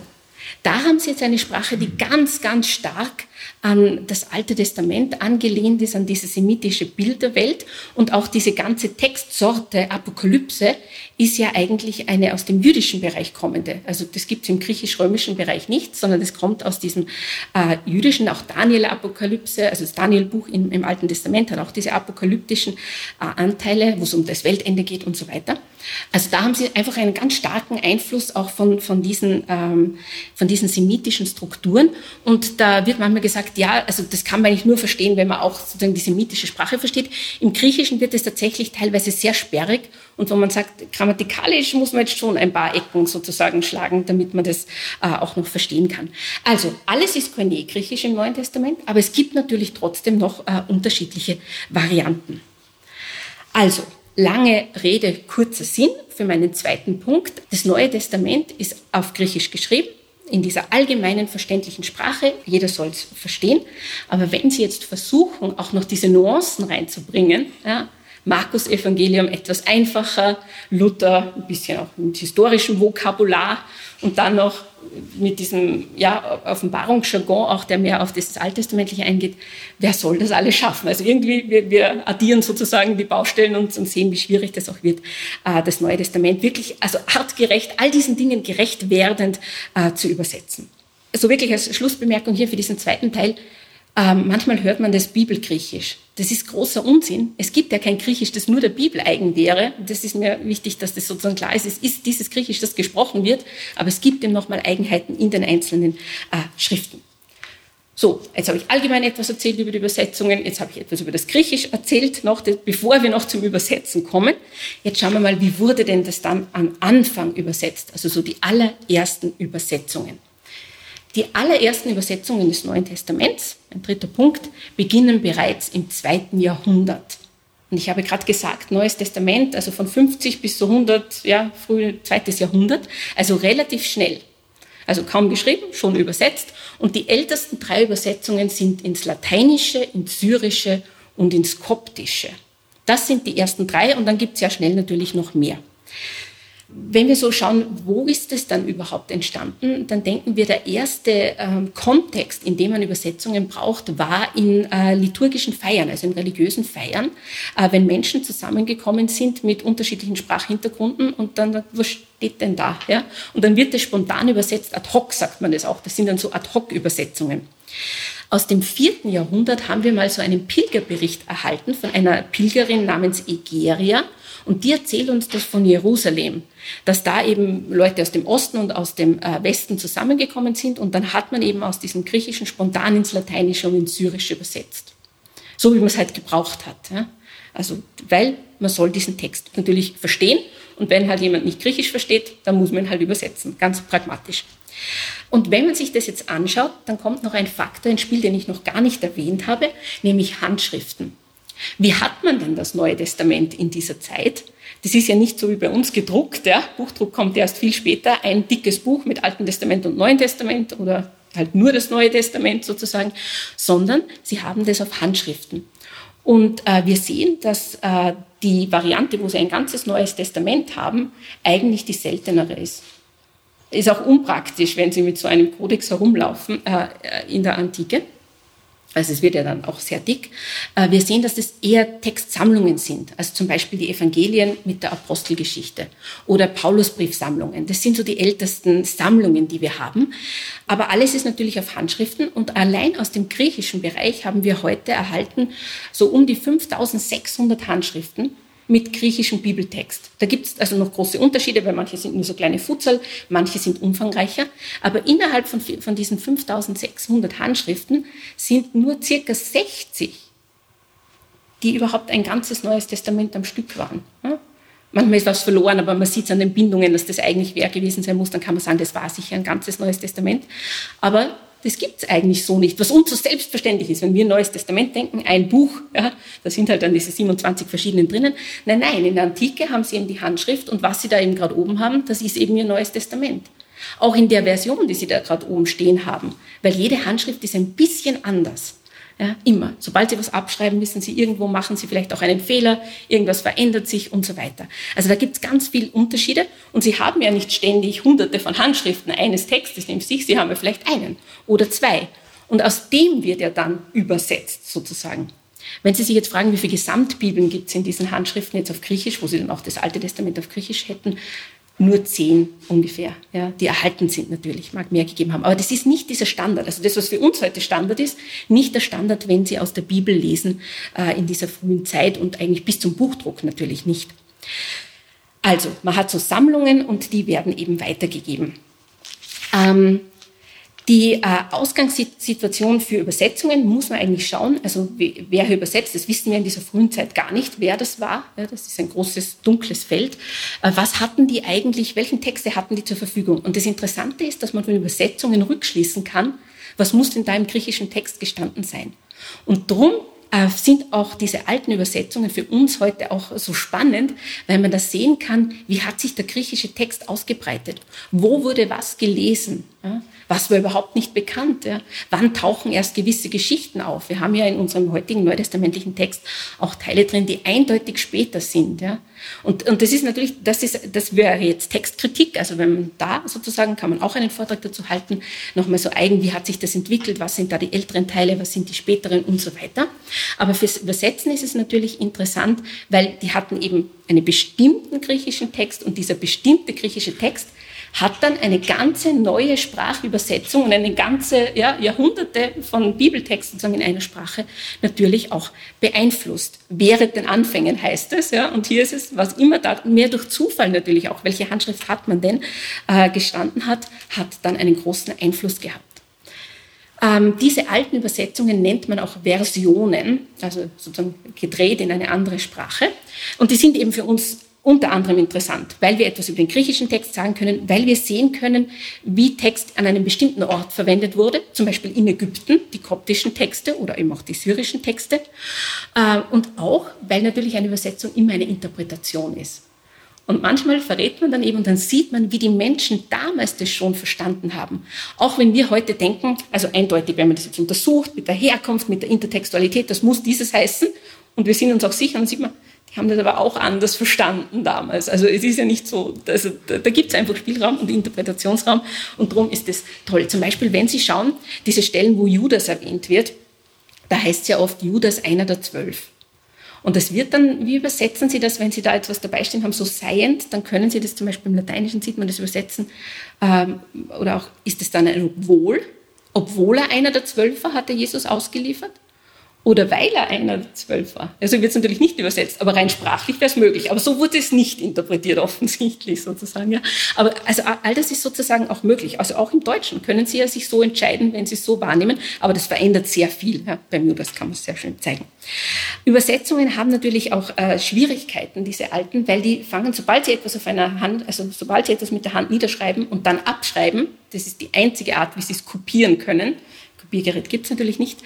Da haben Sie jetzt eine Sprache, die ganz, ganz stark an das Alte Testament angelehnt ist, an diese semitische Bilderwelt. Und auch diese ganze Textsorte Apokalypse ist ja eigentlich eine aus dem jüdischen Bereich kommende. Also das gibt es im griechisch-römischen Bereich nicht, sondern das kommt aus diesem äh, jüdischen, auch Daniel-Apokalypse, also das Daniel-Buch im, im, Alten Testament hat auch diese apokalyptischen äh, Anteile, wo es um das Weltende geht und so weiter. Also da haben sie einfach einen ganz starken Einfluss auch von, von, diesen, ähm, von diesen semitischen Strukturen. Und da wird manchmal gesagt, sagt, ja, also das kann man eigentlich nur verstehen, wenn man auch sozusagen die semitische Sprache versteht. Im Griechischen wird es tatsächlich teilweise sehr sperrig und wo man sagt, grammatikalisch muss man jetzt schon ein paar Ecken sozusagen schlagen, damit man das äh, auch noch verstehen kann. Also alles ist Koine-Griechisch im Neuen Testament, aber es gibt natürlich trotzdem noch äh, unterschiedliche Varianten. Also, lange Rede, kurzer Sinn für meinen zweiten Punkt. Das Neue Testament ist auf Griechisch geschrieben in dieser allgemeinen verständlichen Sprache. Jeder soll es verstehen. Aber wenn Sie jetzt versuchen, auch noch diese Nuancen reinzubringen, ja, Markus Evangelium etwas einfacher, Luther ein bisschen auch mit historischem Vokabular und dann noch mit diesem ja, Offenbarungsjargon, auch der mehr auf das Alttestamentliche eingeht, wer soll das alles schaffen? Also irgendwie, wir, wir addieren sozusagen die Baustellen und, und, sehen, wie schwierig das auch wird, äh, das Neue Testament wirklich, also artgerecht, all diesen Dingen gerecht werdend äh, zu übersetzen. So also wirklich als Schlussbemerkung hier für diesen zweiten Teil, ähm, manchmal hört man das Bibelgriechisch. Das ist großer Unsinn. Es gibt ja kein Griechisch, das nur der Bibel eigen wäre. Das ist mir wichtig, dass das sozusagen klar ist. Es ist dieses Griechisch, das gesprochen wird, aber es gibt eben nochmal Eigenheiten in den einzelnen äh, Schriften. So, jetzt habe ich allgemein etwas erzählt über die Übersetzungen. Jetzt habe ich etwas über das Griechisch erzählt, noch, bevor wir noch zum Übersetzen kommen. Jetzt schauen wir mal, wie wurde denn das dann am Anfang übersetzt? Also so die allerersten Übersetzungen. Die allerersten Übersetzungen des Neuen Testaments, ein dritter Punkt, beginnen bereits im zweiten Jahrhundert. Und ich habe gerade gesagt, Neues Testament, also von 50 bis zu 100, ja, früh zweites Jahrhundert, also relativ schnell. Also kaum geschrieben, schon übersetzt. Und die ältesten drei Übersetzungen sind ins Lateinische, ins Syrische und ins Koptische. Das sind die ersten drei und dann gibt es ja schnell natürlich noch mehr. Wenn wir so schauen, wo ist es dann überhaupt entstanden, dann denken wir, der erste ähm, Kontext, in dem man Übersetzungen braucht, war in äh, liturgischen Feiern, also in religiösen Feiern, äh, wenn Menschen zusammengekommen sind mit unterschiedlichen Sprachhintergründen und dann, was steht denn da? Ja? Und dann wird es spontan übersetzt, ad hoc sagt man das auch, das sind dann so ad hoc Übersetzungen. Aus dem vierten Jahrhundert haben wir mal so einen Pilgerbericht erhalten von einer Pilgerin namens Egeria. Und die erzählt uns das von Jerusalem, dass da eben Leute aus dem Osten und aus dem äh, Westen zusammengekommen sind und dann hat man eben aus diesem Griechischen spontan ins Lateinische und ins Syrische übersetzt. So wie man es halt gebraucht hat. Also, weil man soll diesen Text natürlich verstehen und wenn halt jemand nicht Griechisch versteht, dann muss man ihn halt übersetzen. Ganz pragmatisch. Und wenn man sich das jetzt anschaut, dann kommt noch ein Faktor ins Spiel, den ich noch gar nicht erwähnt habe, nämlich Handschriften. Wie hat man denn das Neue Testament in dieser Zeit? Das ist ja nicht so wie bei uns gedruckt. Ja? Buchdruck kommt erst viel später. Ein dickes Buch mit Alten Testament und Neuen Testament oder halt nur das Neue Testament sozusagen, sondern sie haben das auf Handschriften. Und äh, wir sehen, dass äh, die Variante, wo sie ein ganzes Neues Testament haben, eigentlich die seltenere ist. Ist auch unpraktisch, wenn sie mit so einem Kodex herumlaufen äh, äh in der Antike also es wird ja dann auch sehr dick, äh, wir sehen, dass das eher Textsammlungen sind, also zum Beispiel die Evangelien mit der Apostelgeschichte oder Paulusbriefsammlungen. Das sind so die ältesten Sammlungen, die wir haben. Aber alles ist natürlich auf Handschriften und allein aus dem griechischen Bereich haben wir heute erhalten so um die 5600 Handschriften mit griechischem Bibeltext. Da gibt es also noch große Unterschiede, weil manche sind nur so kleine Futzel, manche sind umfangreicher. Aber innerhalb von, von diesen 5600 Handschriften sind nur circa 60, die überhaupt ein ganzes Neues Testament am Stück waren. Manchmal ist was verloren, aber man sieht es an den Bindungen, dass das eigentlich wer gewesen sein muss. Dann kann man sagen, das war sicher ein ganzes Neues Testament. Aber das gibt es eigentlich so nicht, was uns so selbstverständlich ist. Wenn wir Neues Testament denken, ein Buch, ja, da sind halt dann diese 27 verschiedenen drinnen. Nein, nein, in der Antike haben sie eben die Handschrift und was sie da eben gerade oben haben, das ist eben ihr Neues Testament. Auch in der Version, die sie da gerade oben stehen haben, weil jede Handschrift ist ein bisschen anders. Ja, immer. Sobald Sie was abschreiben, wissen Sie, irgendwo machen Sie vielleicht auch einen Fehler, irgendwas verändert sich und so weiter. Also da gibt es ganz viele Unterschiede und Sie haben ja nicht ständig hunderte von Handschriften eines Textes neben sich, Sie haben ja vielleicht einen oder zwei. Und aus dem wird er dann übersetzt sozusagen. Wenn Sie sich jetzt fragen, wie viele Gesamtbibeln gibt es in diesen Handschriften jetzt auf Griechisch, wo Sie dann auch das Alte Testament auf Griechisch hätten, nur zehn ungefähr, ja, die erhalten sind natürlich, mag mehr gegeben haben. Aber das ist nicht dieser Standard. Also das, was für uns heute Standard ist, nicht der Standard, wenn Sie aus der Bibel lesen äh, in dieser frühen Zeit und eigentlich bis zum Buchdruck natürlich nicht. Also, man hat so Sammlungen und die werden eben weitergegeben. Ähm, die äh, Ausgangssituation für Übersetzungen muss man eigentlich schauen. Also wer übersetzt, das wissen wir in dieser frühen Zeit gar nicht, wer das war. Ja, das ist ein großes, dunkles Feld. Äh, was hatten die eigentlich, welchen Texte hatten die zur Verfügung? Und das Interessante ist, dass man von Übersetzungen rückschließen kann, was muss denn da im griechischen Text gestanden sein? Und drum äh, sind auch diese alten Übersetzungen für uns heute auch so spannend, weil man da sehen kann, wie hat sich der griechische Text ausgebreitet? Wo wurde was gelesen? Ja? Was war überhaupt nicht bekannt. Ja? Wann tauchen erst gewisse Geschichten auf? Wir haben ja in unserem heutigen neutestamentlichen Text auch Teile drin, die eindeutig später sind. Ja? Und, und das ist natürlich, das, ist, das wäre jetzt Textkritik. Also wenn man da sozusagen, kann man auch einen Vortrag dazu halten, nochmal so eigen, wie hat sich das entwickelt, was sind da die älteren Teile, was sind die späteren und so weiter. Aber fürs Übersetzen ist es natürlich interessant, weil die hatten eben einen bestimmten griechischen Text und dieser bestimmte griechische Text hat dann eine ganze neue Sprachübersetzung und eine ganze ja, Jahrhunderte von Bibeltexten sagen, in einer Sprache natürlich auch beeinflusst. Während den Anfängen heißt es, ja, und hier ist es, was immer da mehr durch Zufall natürlich auch, welche Handschrift hat man denn äh, gestanden hat, hat dann einen großen Einfluss gehabt. Ähm, diese alten Übersetzungen nennt man auch Versionen, also sozusagen gedreht in eine andere Sprache. Und die sind eben für uns unter anderem interessant, weil wir etwas über den griechischen Text sagen können, weil wir sehen können, wie Text an einem bestimmten Ort verwendet wurde, zum Beispiel in Ägypten, die koptischen Texte oder eben auch die syrischen Texte. Äh, und auch, weil natürlich eine Übersetzung immer eine Interpretation ist. Und manchmal verrät man dann eben und dann sieht man, wie die Menschen damals das schon verstanden haben. Auch wenn wir heute denken, also eindeutig, wenn man das jetzt untersucht, mit der Herkunft, mit der Intertextualität, das muss dieses heißen. Und wir sind uns auch sicher, dann sieht man, haben das aber auch anders verstanden damals. Also es ist ja nicht so, also da, gibt es einfach Spielraum und Interpretationsraum und darum ist das toll. Zum Beispiel, wenn Sie schauen, diese Stellen, wo Judas erwähnt wird, da heißt es ja oft Judas einer der zwölf. Und das wird dann, wie übersetzen Sie das, wenn Sie da etwas dabei stehen haben, so seiend, dann können Sie das zum Beispiel im Lateinischen, sieht man das übersetzen, ähm, oder auch ist es dann ein Obwohl, obwohl er einer der Zwölf war, hat er Jesus ausgeliefert? Oder weil er einer der zwölf war. Also wird es natürlich nicht übersetzt, aber rein sprachlich wäre es möglich. Aber so wurde es nicht interpretiert, offensichtlich sozusagen. Ja. Aber also all das ist sozusagen auch möglich. Also auch im Deutschen können Sie ja sich so entscheiden, wenn Sie es so wahrnehmen. Aber das verändert sehr viel. Ja. Beim Judas kann man es sehr schön zeigen. Übersetzungen haben natürlich auch äh, Schwierigkeiten, diese alten, weil die fangen, sobald sie etwas auf einer Hand, also sobald sie etwas mit der Hand niederschreiben und dann abschreiben, das ist die einzige Art, wie sie es kopieren können. Kopiergerät gibt es natürlich nicht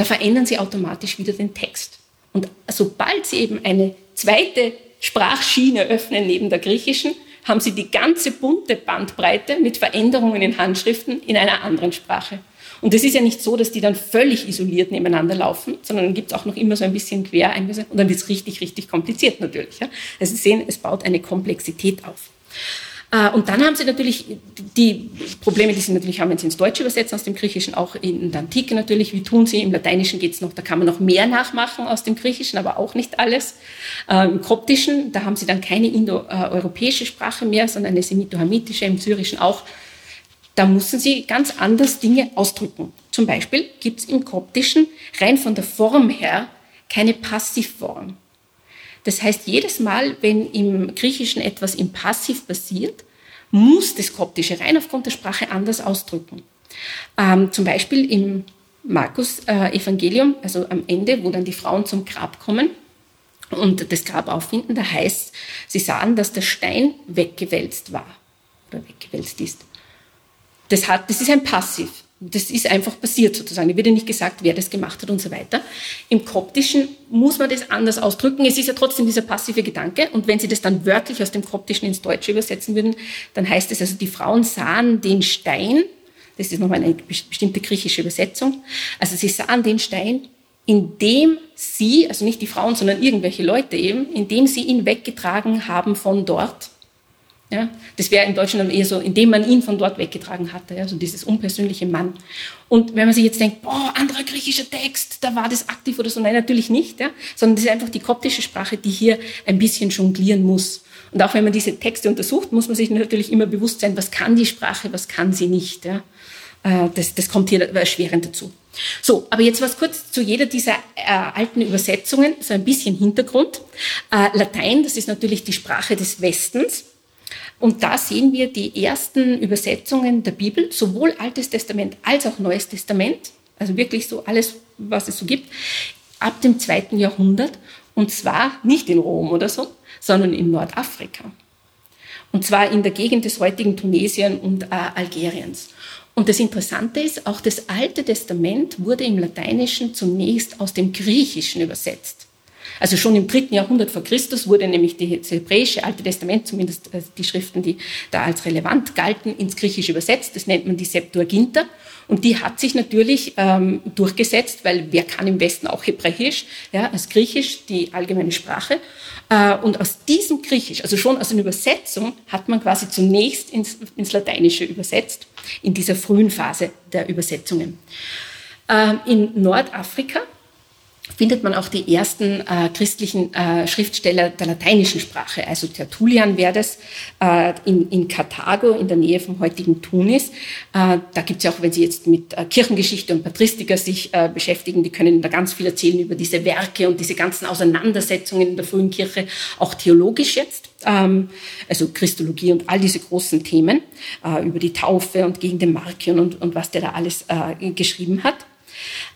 da verändern sie automatisch wieder den Text. Und sobald sie eben eine zweite Sprachschiene öffnen neben der griechischen, haben sie die ganze bunte Bandbreite mit Veränderungen in Handschriften in einer anderen Sprache. Und es ist ja nicht so, dass die dann völlig isoliert nebeneinander laufen, sondern dann gibt es auch noch immer so ein bisschen quer und dann wird es richtig, richtig kompliziert natürlich. Also Sie sehen, es baut eine Komplexität auf. Äh, und dann haben sie natürlich die Probleme, die sie natürlich haben, wenn sie ins Deutsche übersetzen, aus dem Griechischen, auch in der Antike natürlich. Wie tun sie? Im Lateinischen geht es noch, da kann man noch mehr nachmachen aus dem Griechischen, aber auch nicht alles. Äh, Im Koptischen, da haben sie dann keine indoeuropäische Sprache mehr, sondern eine semitohamitische, im Syrischen auch. Da müssen sie ganz anders Dinge ausdrücken. Zum Beispiel gibt es im Koptischen rein von der Form her keine Passivform. Das heißt, jedes Mal, wenn im Griechischen etwas im Passiv passiert, muss das Koptische rein aufgrund der Sprache anders ausdrücken. Ähm, zum Beispiel im Markus-Evangelium, äh, also am Ende, wo dann die Frauen zum Grab kommen und das Grab auffinden, da heißt, sie sahen, dass der Stein weggewälzt war oder weggewälzt ist. Das, hat, das ist ein Passiv. Das ist einfach passiert sozusagen. Da wird ja nicht gesagt, wer das gemacht hat und so weiter. Im Koptischen muss man das anders ausdrücken. Es ist ja trotzdem dieser passive Gedanke. Und wenn Sie das dann wörtlich aus dem Koptischen ins Deutsche übersetzen würden, dann heißt es also, die Frauen sahen den Stein. Das ist nochmal eine bestimmte griechische Übersetzung. Also sie sahen den Stein, indem sie, also nicht die Frauen, sondern irgendwelche Leute eben, indem sie ihn weggetragen haben von dort ja, das wäre in Deutschland eher so, indem man ihn von dort weggetragen hatte, ja, so dieses unpersönliche Mann. Und wenn man sich jetzt denkt, boah, anderer griechischer Text, da war das aktiv oder so, nein, natürlich nicht, ja, sondern das ist einfach die koptische Sprache, die hier ein bisschen jonglieren muss. Und auch wenn man diese Texte untersucht, muss man sich natürlich immer bewusst sein, was kann die Sprache, was kann sie nicht. Ja. Äh, das, das kommt hier erschwerend dazu. So, aber jetzt was kurz zu jeder dieser äh, alten Übersetzungen, so ein bisschen Hintergrund. Äh, Latein, das ist natürlich die Sprache des Westens. Und da sehen wir die ersten Übersetzungen der Bibel, sowohl Altes Testament als auch Neues Testament, also wirklich so alles, was es so gibt, ab dem zweiten Jahrhundert. Und zwar nicht in Rom oder so, sondern in Nordafrika. Und zwar in der Gegend des heutigen Tunesien und äh, Algeriens. Und das Interessante ist, auch das Alte Testament wurde im Lateinischen zunächst aus dem Griechischen übersetzt. Also schon im dritten Jahrhundert vor Christus wurde nämlich das hebräische Alte Testament, zumindest äh, die Schriften, die da als relevant galten, ins Griechische übersetzt. Das nennt man die Septuaginta. Und die hat sich natürlich ähm, durchgesetzt, weil wer kann im Westen auch Hebräisch, ja, als Griechisch die allgemeine Sprache. Äh, und aus diesem Griechisch, also schon aus einer Übersetzung, hat man quasi zunächst ins, ins Lateinische übersetzt, in dieser frühen Phase der Übersetzungen. Ähm, in Nordafrika findet man auch die ersten äh, christlichen äh, Schriftsteller der lateinischen Sprache. Also Tertullian wäre das äh, in, in Karthago in der Nähe vom heutigen Tunis. Äh, da gibt es ja auch, wenn Sie jetzt mit äh, Kirchengeschichte und Patristiker sich äh, beschäftigen, die können da ganz viel erzählen über diese Werke und diese ganzen Auseinandersetzungen in der frühen Kirche, auch theologisch jetzt. Ähm, also Christologie und all diese großen Themen über die Taufe und gegen den Markion und, und was der da alles geschrieben hat.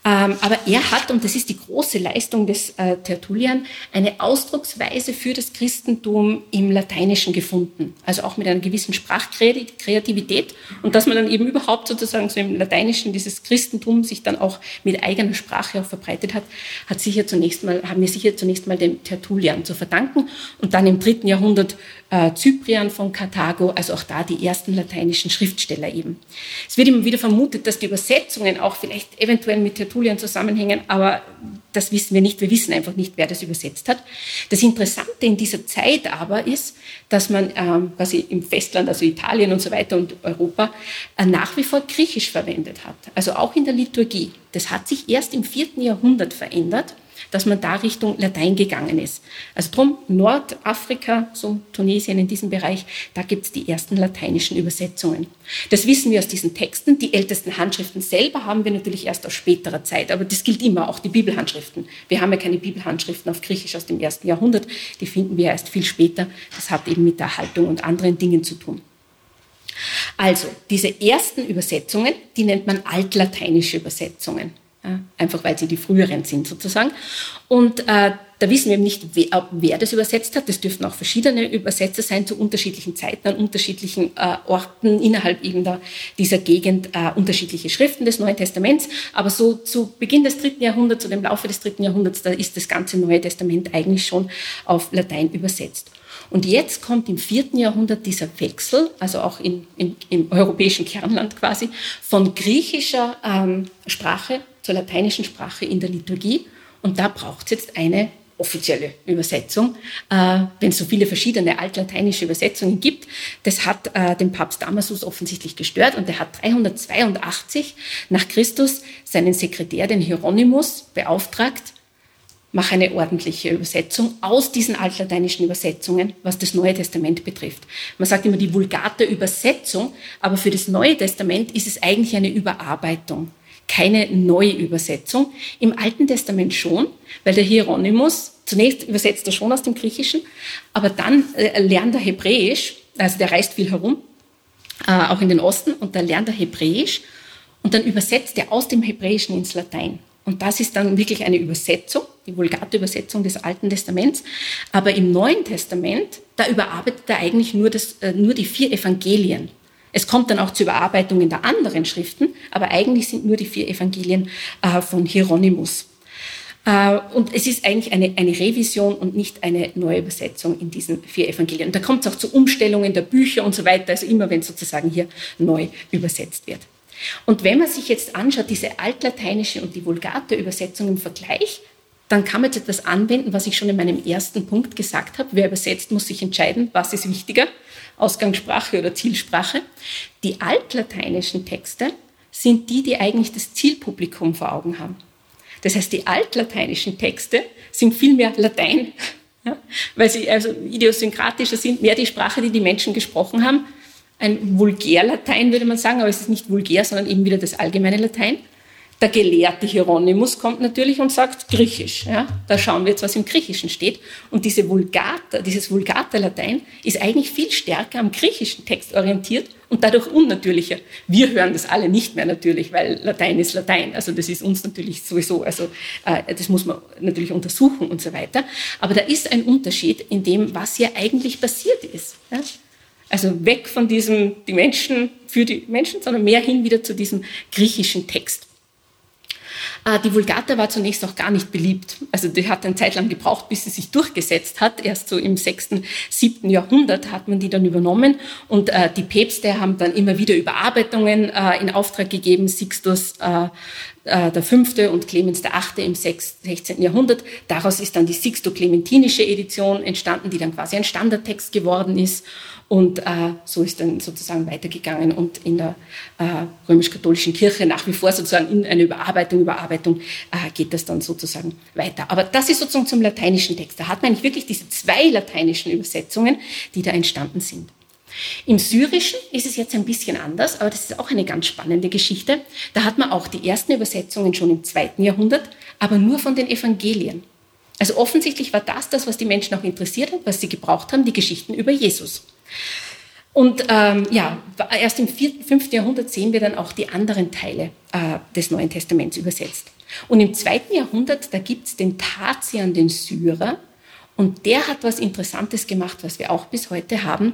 Ähm, aber er hat, und das ist die große Leistung des äh, Tertullian, eine Ausdrucksweise für das Christentum im Lateinischen gefunden. Also auch mit einer gewissen Sprachkreativität und dass man dann eben überhaupt sozusagen so im Lateinischen dieses Christentum sich dann auch mit eigener Sprache auch verbreitet hat, hat sicher zunächst mal, haben wir sicher zunächst mal dem Tertullian zu verdanken und dann im dritten Jahrhundert äh, Cyprian von Karthago, also auch da die ersten lateinischen Schriftsteller eben. Es wird immer wieder vermutet, dass die Übersetzungen auch vielleicht eventuell mit Tertullian zusammenhängen, aber das wissen wir nicht. Wir wissen einfach nicht, wer das übersetzt hat. Das Interessante in dieser Zeit aber ist, dass man ähm, quasi im Festland, also Italien und so weiter und Europa, äh, nach wie vor Griechisch verwendet hat. Also auch in der Liturgie. Das hat sich erst im vierten Jahrhundert verändert dass man da Richtung Latein gegangen ist. Also drum Nordafrika, so Tunesien in diesem Bereich, da gibt es die ersten lateinischen Übersetzungen. Das wissen wir aus diesen Texten. Die ältesten Handschriften selber haben wir natürlich erst aus späterer Zeit, aber das gilt immer, auch die Bibelhandschriften. Wir haben ja keine Bibelhandschriften auf Griechisch aus dem ersten Jahrhundert, die finden wir erst viel später. Das hat eben mit der Erhaltung und anderen Dingen zu tun. Also, diese ersten Übersetzungen, die nennt man altlateinische Übersetzungen einfach weil sie die früheren sind sozusagen. Und äh, da wissen wir eben nicht, wer, wer, das übersetzt hat. Das dürften auch verschiedene Übersetzer sein zu unterschiedlichen Zeiten an unterschiedlichen äh, Orten innerhalb eben da, dieser Gegend, äh, unterschiedliche Schriften des Neuen Testaments. Aber so zu Beginn des dritten Jahrhunderts oder im Laufe des dritten Jahrhunderts, da ist das ganze Neue Testament eigentlich schon auf Latein übersetzt. Und jetzt kommt im vierten Jahrhundert dieser Wechsel, also auch in, in, im europäischen Kernland quasi, von griechischer ähm, Sprache zur lateinischen Sprache in der Liturgie. Und da braucht es jetzt eine offizielle Übersetzung, äh, wenn es so viele verschiedene altlateinische Übersetzungen gibt. Das hat äh, den Papst Damasus offensichtlich gestört und er hat 382 nach Christus seinen Sekretär, den Hieronymus, beauftragt, mach eine ordentliche Übersetzung aus diesen altlateinischen Übersetzungen, was das Neue Testament betrifft. Man sagt immer die vulgate Übersetzung, aber für das Neue Testament ist es eigentlich eine Überarbeitung keine neue Übersetzung. Im Alten Testament schon, weil der Hieronymus, zunächst übersetzt er schon aus dem Griechischen, aber dann äh, lernt er Hebräisch, also der reist viel herum, äh, auch in den Osten, und da lernt er Hebräisch und dann übersetzt er aus dem Hebräischen ins Latein. Und das ist dann wirklich eine Übersetzung, die vulgate Übersetzung des Alten Testaments. Aber im Neuen Testament, da überarbeitet er eigentlich nur, das, äh, nur die vier Evangelien. Es kommt dann auch zur Überarbeitung in der anderen Schriften, aber eigentlich sind nur die vier Evangelien äh, von Hieronymus. Äh, und es ist eigentlich eine, eine Revision und nicht eine neue Übersetzung in diesen vier Evangelien. Da kommt es auch zu Umstellungen der Bücher und so weiter, also immer wenn sozusagen hier neu übersetzt wird. Und wenn man sich jetzt anschaut, diese altlateinische und die vulgate Übersetzung im Vergleich, dann kann man jetzt etwas anwenden, was ich schon in meinem ersten Punkt gesagt habe. Wer übersetzt, muss sich entscheiden, was ist wichtiger. Ausgangssprache oder Zielsprache. Die altlateinischen Texte sind die, die eigentlich das Zielpublikum vor Augen haben. Das heißt, die altlateinischen Texte sind viel mehr Latein, ja, weil sie also idiosynkratischer sind, mehr die Sprache, die die Menschen gesprochen haben. Ein Vulgärlatein würde man sagen, aber es ist nicht vulgär, sondern eben wieder das allgemeine Latein. Der Gelehrte Hieronymus kommt natürlich und sagt Griechisch. Ja? Da schauen wir jetzt, was im Griechischen steht. Und diese Vulgata, dieses Vulgata-Latein ist eigentlich viel stärker am griechischen Text orientiert und dadurch unnatürlicher. Wir hören das alle nicht mehr natürlich, weil Latein ist Latein. Also das ist uns natürlich sowieso, also äh, das muss man natürlich untersuchen und so weiter. Aber da ist ein Unterschied in dem, was hier eigentlich passiert ist. Ja? Also weg von diesem, die Menschen für die Menschen, sondern mehr hin wieder zu diesem griechischen Text. Äh, die Vulgata war zunächst auch gar nicht beliebt. Also die hat eine Zeit lang gebraucht, bis sie sich durchgesetzt hat. Erst so im 6., 7. Jahrhundert hat man die dann übernommen und äh, die Päpste haben dann immer wieder Überarbeitungen äh, in Auftrag gegeben. Sixtus der Fünfte und Clemens der Achte im 16. Jahrhundert. Daraus ist dann die Sixto-Clementinische Edition entstanden, die dann quasi ein Standardtext geworden ist. Und äh, so ist dann sozusagen weitergegangen und in der äh, römisch-katholischen Kirche nach wie vor sozusagen in eine Überarbeitung, Überarbeitung äh, geht das dann sozusagen weiter. Aber das ist sozusagen zum lateinischen Text. Da hat man eigentlich wirklich diese zwei lateinischen Übersetzungen, die da entstanden sind. Im Syrischen ist es jetzt ein bisschen anders, aber das ist auch eine ganz spannende Geschichte. Da hat man auch die ersten Übersetzungen schon im zweiten Jahrhundert, aber nur von den Evangelien. Also offensichtlich war das das, was die Menschen auch interessiert hat, was sie gebraucht haben, die Geschichten über Jesus. Und ähm, ja, erst im 4., 5. Jahrhundert sehen wir dann auch die anderen Teile äh, des Neuen Testaments übersetzt. Und im 2. Jahrhundert, da gibt es den Tatian, den Syrer, und der hat was Interessantes gemacht, was wir auch bis heute haben.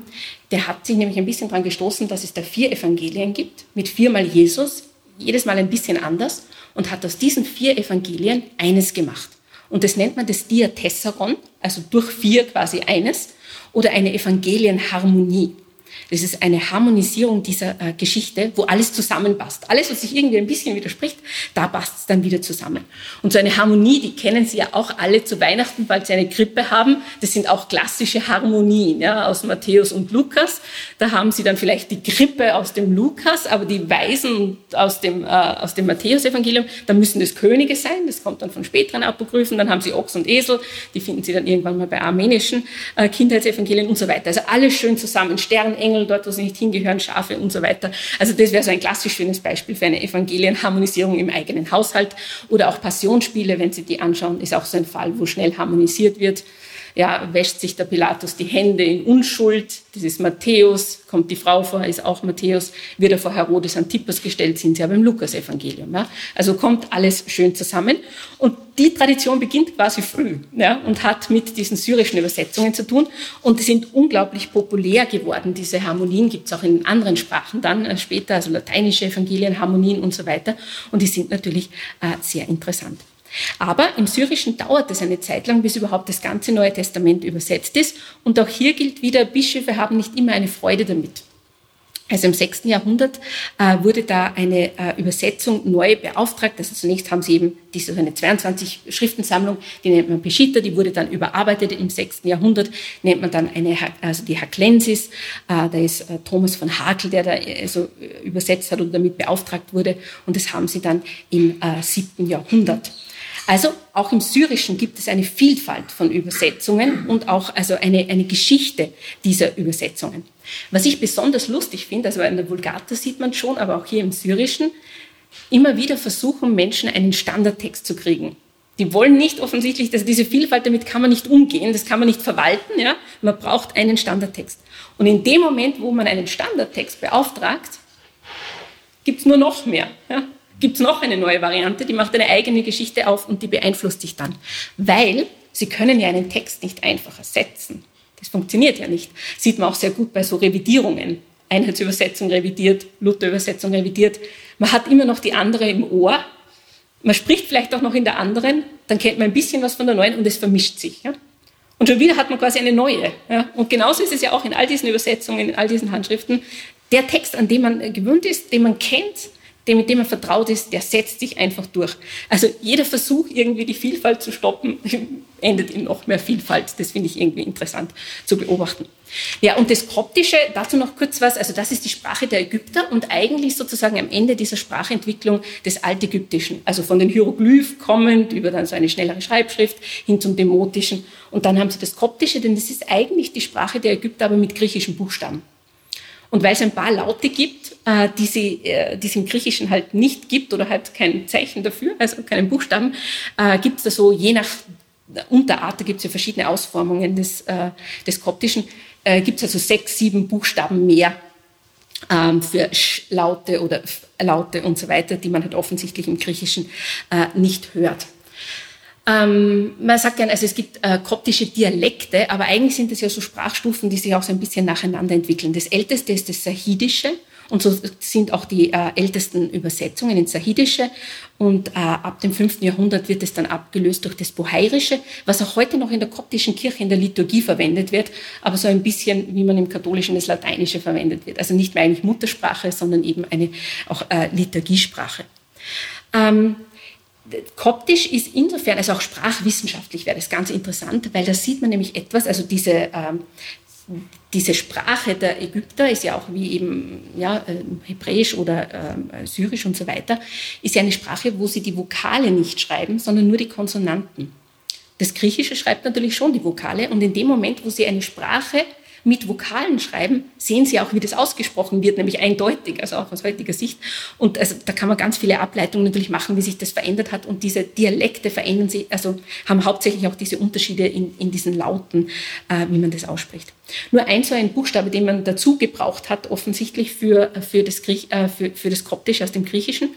Der hat sich nämlich ein bisschen daran gestoßen, dass es da vier Evangelien gibt, mit viermal Jesus, jedes Mal ein bisschen anders, und hat aus diesen vier Evangelien eines gemacht. Und das nennt man das Diatessaron, also durch vier quasi eines, oder eine Evangelienharmonie. Das ist eine Harmonisierung dieser äh, Geschichte, wo alles zusammenpasst. Alles, was sich irgendwie ein bisschen widerspricht, da passt es dann wieder zusammen. Und so eine Harmonie, die kennen Sie ja auch alle zu Weihnachten, weil Sie eine Krippe haben. Das sind auch klassische Harmonien ja, aus Matthäus und Lukas. Da haben Sie dann vielleicht die Krippe aus dem Lukas, aber die Weisen aus dem, äh, aus dem Matthäusevangelium, da müssen das Könige sein. Das kommt dann von späteren Apokryphen. Dann haben Sie Ochs und Esel. Die finden Sie dann irgendwann mal bei armenischen äh, Kindheitsevangelien und so weiter. Also alles schön zusammen. Sternengel, Engel, dort, wo sie nicht hingehören, Schafe und so weiter. Also das wäre so ein klassisch schönes Beispiel für eine Evangelienharmonisierung im eigenen Haushalt. Oder auch Passionsspiele, wenn Sie die anschauen, ist auch so ein Fall, wo schnell harmonisiert wird ja, wäscht sich der Pilatus die Hände in Unschuld. Das ist Matthäus, kommt die Frau vor, ist auch Matthäus, wird er vor Herodes Antipas gestellt, sind sie aber im Lukas-Evangelium. Ja. Also kommt alles schön zusammen. Und die Tradition beginnt quasi früh ja, und hat mit diesen syrischen Übersetzungen zu tun. Und die sind unglaublich populär geworden. Diese Harmonien gibt es auch in anderen Sprachen dann äh, später, also lateinische Evangelien, Harmonien und so weiter. Und die sind natürlich äh, sehr interessant. Aber im Syrischen dauert es eine Zeit lang, bis überhaupt das ganze Neue Testament übersetzt ist. Und auch hier gilt wieder, Bischöfe haben nicht immer eine Freude damit. Also im 6. Jahrhundert äh, wurde da eine äh, Übersetzung neu beauftragt. Also zunächst haben sie eben diese eine 22 Schriftensammlung, die nennt man Peschitta, die wurde dann überarbeitet im 6. Jahrhundert, nennt man dann eine, also die Haklensis. Äh, da ist äh, Thomas von Hakel, der da also übersetzt hat und damit beauftragt wurde. Und das haben sie dann im äh, 7. Jahrhundert. Also auch im Syrischen gibt es eine Vielfalt von Übersetzungen und auch also eine, eine Geschichte dieser Übersetzungen. Was ich besonders lustig finde, also in der Vulgata sieht man schon, aber auch hier im Syrischen, immer wieder versuchen Menschen einen Standardtext zu kriegen. Die wollen nicht offensichtlich, dass diese Vielfalt, damit kann man nicht umgehen, das kann man nicht verwalten, ja. Man braucht einen Standardtext. Und in dem Moment, wo man einen Standardtext beauftragt, gibt es nur noch mehr. Ja gibt es noch eine neue Variante, die macht eine eigene Geschichte auf und die beeinflusst dich dann. Weil sie können ja einen Text nicht einfach ersetzen. Das funktioniert ja nicht. Sieht man auch sehr gut bei so Revidierungen. Einheitsübersetzung revidiert, Luther-Übersetzung revidiert. Man hat immer noch die andere im Ohr. Man spricht vielleicht auch noch in der anderen, dann kennt man ein bisschen was von der neuen und es vermischt sich. Ja? Und schon wieder hat man quasi eine neue. Ja? Und genauso ist es ja auch in all diesen Übersetzungen, in all diesen Handschriften. Der Text, an dem man gewöhnt ist, den man kennt, dem, mit dem man vertraut ist, der setzt sich einfach durch. Also jeder Versuch, irgendwie die Vielfalt zu stoppen, endet in noch mehr Vielfalt. Das finde ich irgendwie interessant zu beobachten. Ja, und das Koptische, dazu noch kurz was, also das ist die Sprache der Ägypter und eigentlich sozusagen am Ende dieser Sprachentwicklung des Altägyptischen, also von den Hieroglyph kommend über dann so eine schnellere Schreibschrift hin zum Demotischen und dann haben sie das Koptische, denn das ist eigentlich die Sprache der Ägypter, aber mit griechischen Buchstaben. Und weil es ein paar Laute gibt, äh, die, sie, äh, die es im Griechischen halt nicht gibt oder halt kein Zeichen dafür, also keinen Buchstaben, äh, gibt es da so je nach Unterart, da gibt es ja verschiedene Ausformungen des, des Koptischen, gibt es also sechs, sieben Buchstaben mehr ähm, für Sch-Laute oder F-Laute und so weiter, die man halt offensichtlich im Griechischen nicht hört. Ähm, man sagt gerne, also es gibt äh, koptische Dialekte, aber eigentlich sind es ja so Sprachstufen, die sich auch so ein bisschen nacheinander entwickeln. Das älteste ist das Sahidische und so sind auch die äh, ältesten Übersetzungen ins Sahidische. Und äh, ab dem 5. Jahrhundert wird es dann abgelöst durch das Bohairische, was auch heute noch in der koptischen Kirche in der Liturgie verwendet wird, aber so ein bisschen, wie man im Katholischen das Lateinische verwendet wird. Also nicht mehr eigentlich Muttersprache, sondern eben eine auch äh, Liturgiesprache. Ähm, Koptisch ist insofern, also auch sprachwissenschaftlich wäre das ganz interessant, weil da sieht man nämlich etwas, also diese, ähm, diese Sprache der Ägypter ist ja auch wie eben ja, äh, Hebräisch oder äh, Syrisch und so weiter, ist ja eine Sprache, wo sie die Vokale nicht schreiben, sondern nur die Konsonanten. Das Griechische schreibt natürlich schon die Vokale und in dem Moment, wo sie eine Sprache mit Vokalen schreiben, sehen Sie auch, wie das ausgesprochen wird, nämlich eindeutig, also auch aus heutiger Sicht. Und also da kann man ganz viele Ableitungen natürlich machen, wie sich das verändert hat. Und diese Dialekte verändern sich, also haben hauptsächlich auch diese Unterschiede in, in diesen Lauten, äh, wie man das ausspricht. Nur ein so ein Buchstabe, den man dazu gebraucht hat, offensichtlich für, für, das, Griech, äh, für, für das Koptische aus dem Griechischen,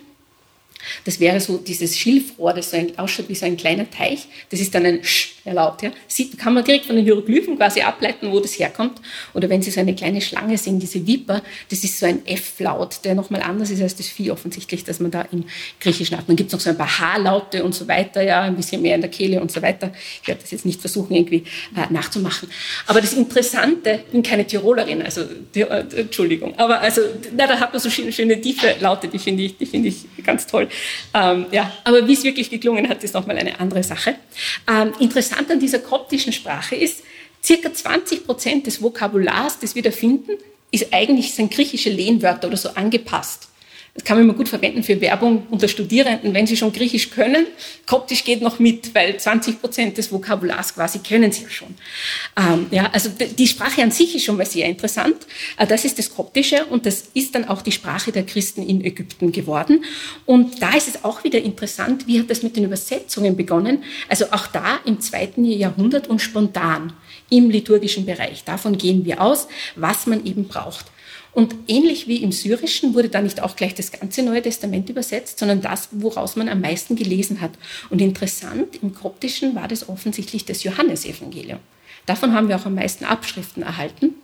das wäre so dieses Schilfrohr, das so ein, ausschaut wie so ein kleiner Teich. Das ist dann ein Sch Laut. Ja. Sieht, kann man direkt von den Hieroglyphen quasi ableiten, wo das herkommt. Oder wenn Sie so eine kleine Schlange sehen, diese Viper, das ist so ein F-Laut, der nochmal anders ist als das Vieh offensichtlich, dass man da im Griechischen hat. Dann gibt es noch so ein paar H-Laute und so weiter, ja, ein bisschen mehr in der Kehle und so weiter. Ich werde das jetzt nicht versuchen, irgendwie äh, nachzumachen. Aber das Interessante, ich bin keine Tirolerin, also äh, Entschuldigung, aber also na, da hat man so schöne, schöne tiefe Laute, die finde ich, die finde ich ganz toll. Ähm, ja, aber wie es wirklich geklungen hat, ist nochmal eine andere Sache. Ähm, interessant an dieser koptischen Sprache ist, circa 20 Prozent des Vokabulars, das wir da finden, ist eigentlich sind griechische Lehnwörter oder so angepasst. Das kann man immer gut verwenden für Werbung unter Studierenden, wenn sie schon Griechisch können. Koptisch geht noch mit, weil 20 Prozent des Vokabulars quasi können sie ja schon. Ähm, ja, also die Sprache an sich ist schon mal sehr interessant. Äh, das ist das Koptische und das ist dann auch die Sprache der Christen in Ägypten geworden. Und da ist es auch wieder interessant, wie hat das mit den Übersetzungen begonnen? Also auch da im zweiten Jahrhundert und spontan im liturgischen Bereich. Davon gehen wir aus, was man eben braucht. Und ähnlich wie im Syrischen wurde da nicht auch gleich das ganze Neue Testament übersetzt, sondern das, woraus man am meisten gelesen hat. Und interessant, im Koptischen war das offensichtlich das Johannesevangelium. Davon haben wir auch am meisten Abschriften erhalten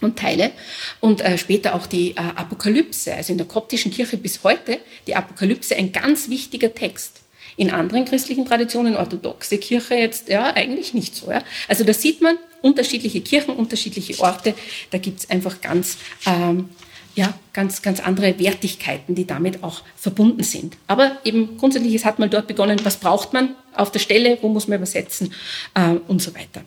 und Teile und äh, später auch die äh, Apokalypse, also in der koptischen Kirche bis heute die Apokalypse ein ganz wichtiger Text. In anderen christlichen Traditionen, orthodoxe Kirche jetzt ja eigentlich nicht so. Ja. Also da sieht man, unterschiedliche Kirchen, unterschiedliche Orte. Da gibt es einfach ganz, ähm, ja, ganz, ganz andere Wertigkeiten, die damit auch verbunden sind. Aber eben grundsätzlich, es hat mal dort begonnen, was braucht man auf der Stelle, wo muss man übersetzen äh, und so weiter.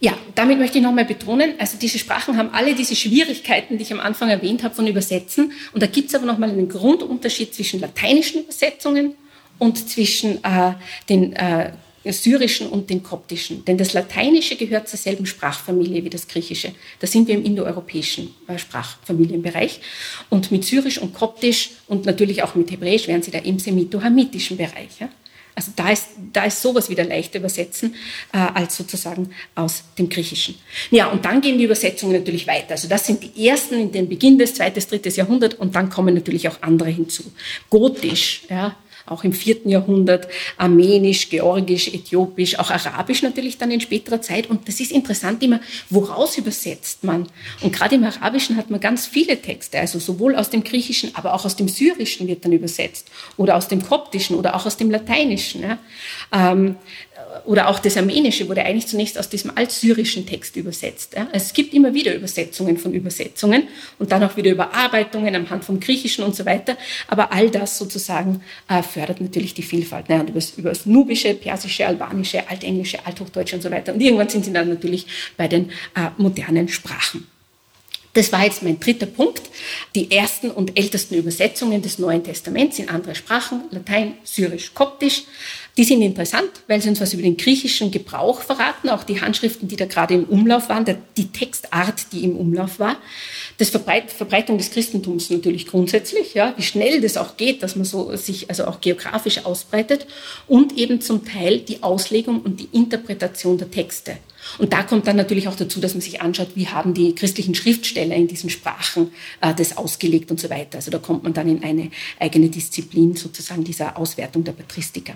Ja, damit möchte ich nochmal betonen, also diese Sprachen haben alle diese Schwierigkeiten, die ich am Anfang erwähnt habe, von Übersetzen. Und da gibt es aber nochmal einen Grundunterschied zwischen lateinischen Übersetzungen und zwischen äh, den äh, syrischen und den koptischen. Denn das Lateinische gehört zur selben Sprachfamilie wie das Griechische. Da sind wir im indoeuropäischen äh, Sprachfamilienbereich. Und mit Syrisch und Koptisch und natürlich auch mit Hebräisch wären sie da im semito-hamitischen Bereich. Also da ist, da ist sowas wieder leichter übersetzen äh, als sozusagen aus dem Griechischen. Ja, und dann gehen die Übersetzungen natürlich weiter. Also das sind die ersten in den Beginn des zweites, drittes Jahrhundert und dann kommen natürlich auch andere hinzu. Gotisch, ja, auch im vierten Jahrhundert, Armenisch, Georgisch, Äthiopisch, auch Arabisch natürlich dann in späterer Zeit. Und das ist interessant immer, woraus übersetzt man? Und gerade im Arabischen hat man ganz viele Texte, also sowohl aus dem Griechischen, aber auch aus dem Syrischen wird dann übersetzt oder aus dem Koptischen oder auch aus dem Lateinischen. Ja. Ähm, oder auch das Armenische wurde eigentlich zunächst aus diesem altsyrischen Text übersetzt. Ja. Es gibt immer wieder Übersetzungen von Übersetzungen und dann auch wieder Überarbeitungen am Hand vom Griechischen und so weiter. Aber all das sozusagen äh, fördert natürlich die Vielfalt. Naja, und über, über das Nubische, Persische, Albanische, Altenglische, Althochdeutsche und so weiter. Und irgendwann sind sie dann natürlich bei den äh, modernen Sprachen. Das war jetzt mein dritter Punkt. Die ersten und ältesten Übersetzungen des Neuen Testaments in andere Sprachen, Latein, Syrisch, Koptisch. Die sind interessant, weil sie uns was über den griechischen Gebrauch verraten, auch die Handschriften, die da gerade im Umlauf waren, die Textart, die im Umlauf war. Das Verbreit Verbreitung des Christentums natürlich grundsätzlich, ja, wie schnell das auch geht, dass man so sich also auch geografisch ausbreitet und eben zum Teil die Auslegung und die Interpretation der Texte. Und da kommt dann natürlich auch dazu, dass man sich anschaut, wie haben die christlichen Schriftsteller in diesen Sprachen äh, das ausgelegt und so weiter. Also da kommt man dann in eine eigene Disziplin sozusagen dieser Auswertung der Patristiker.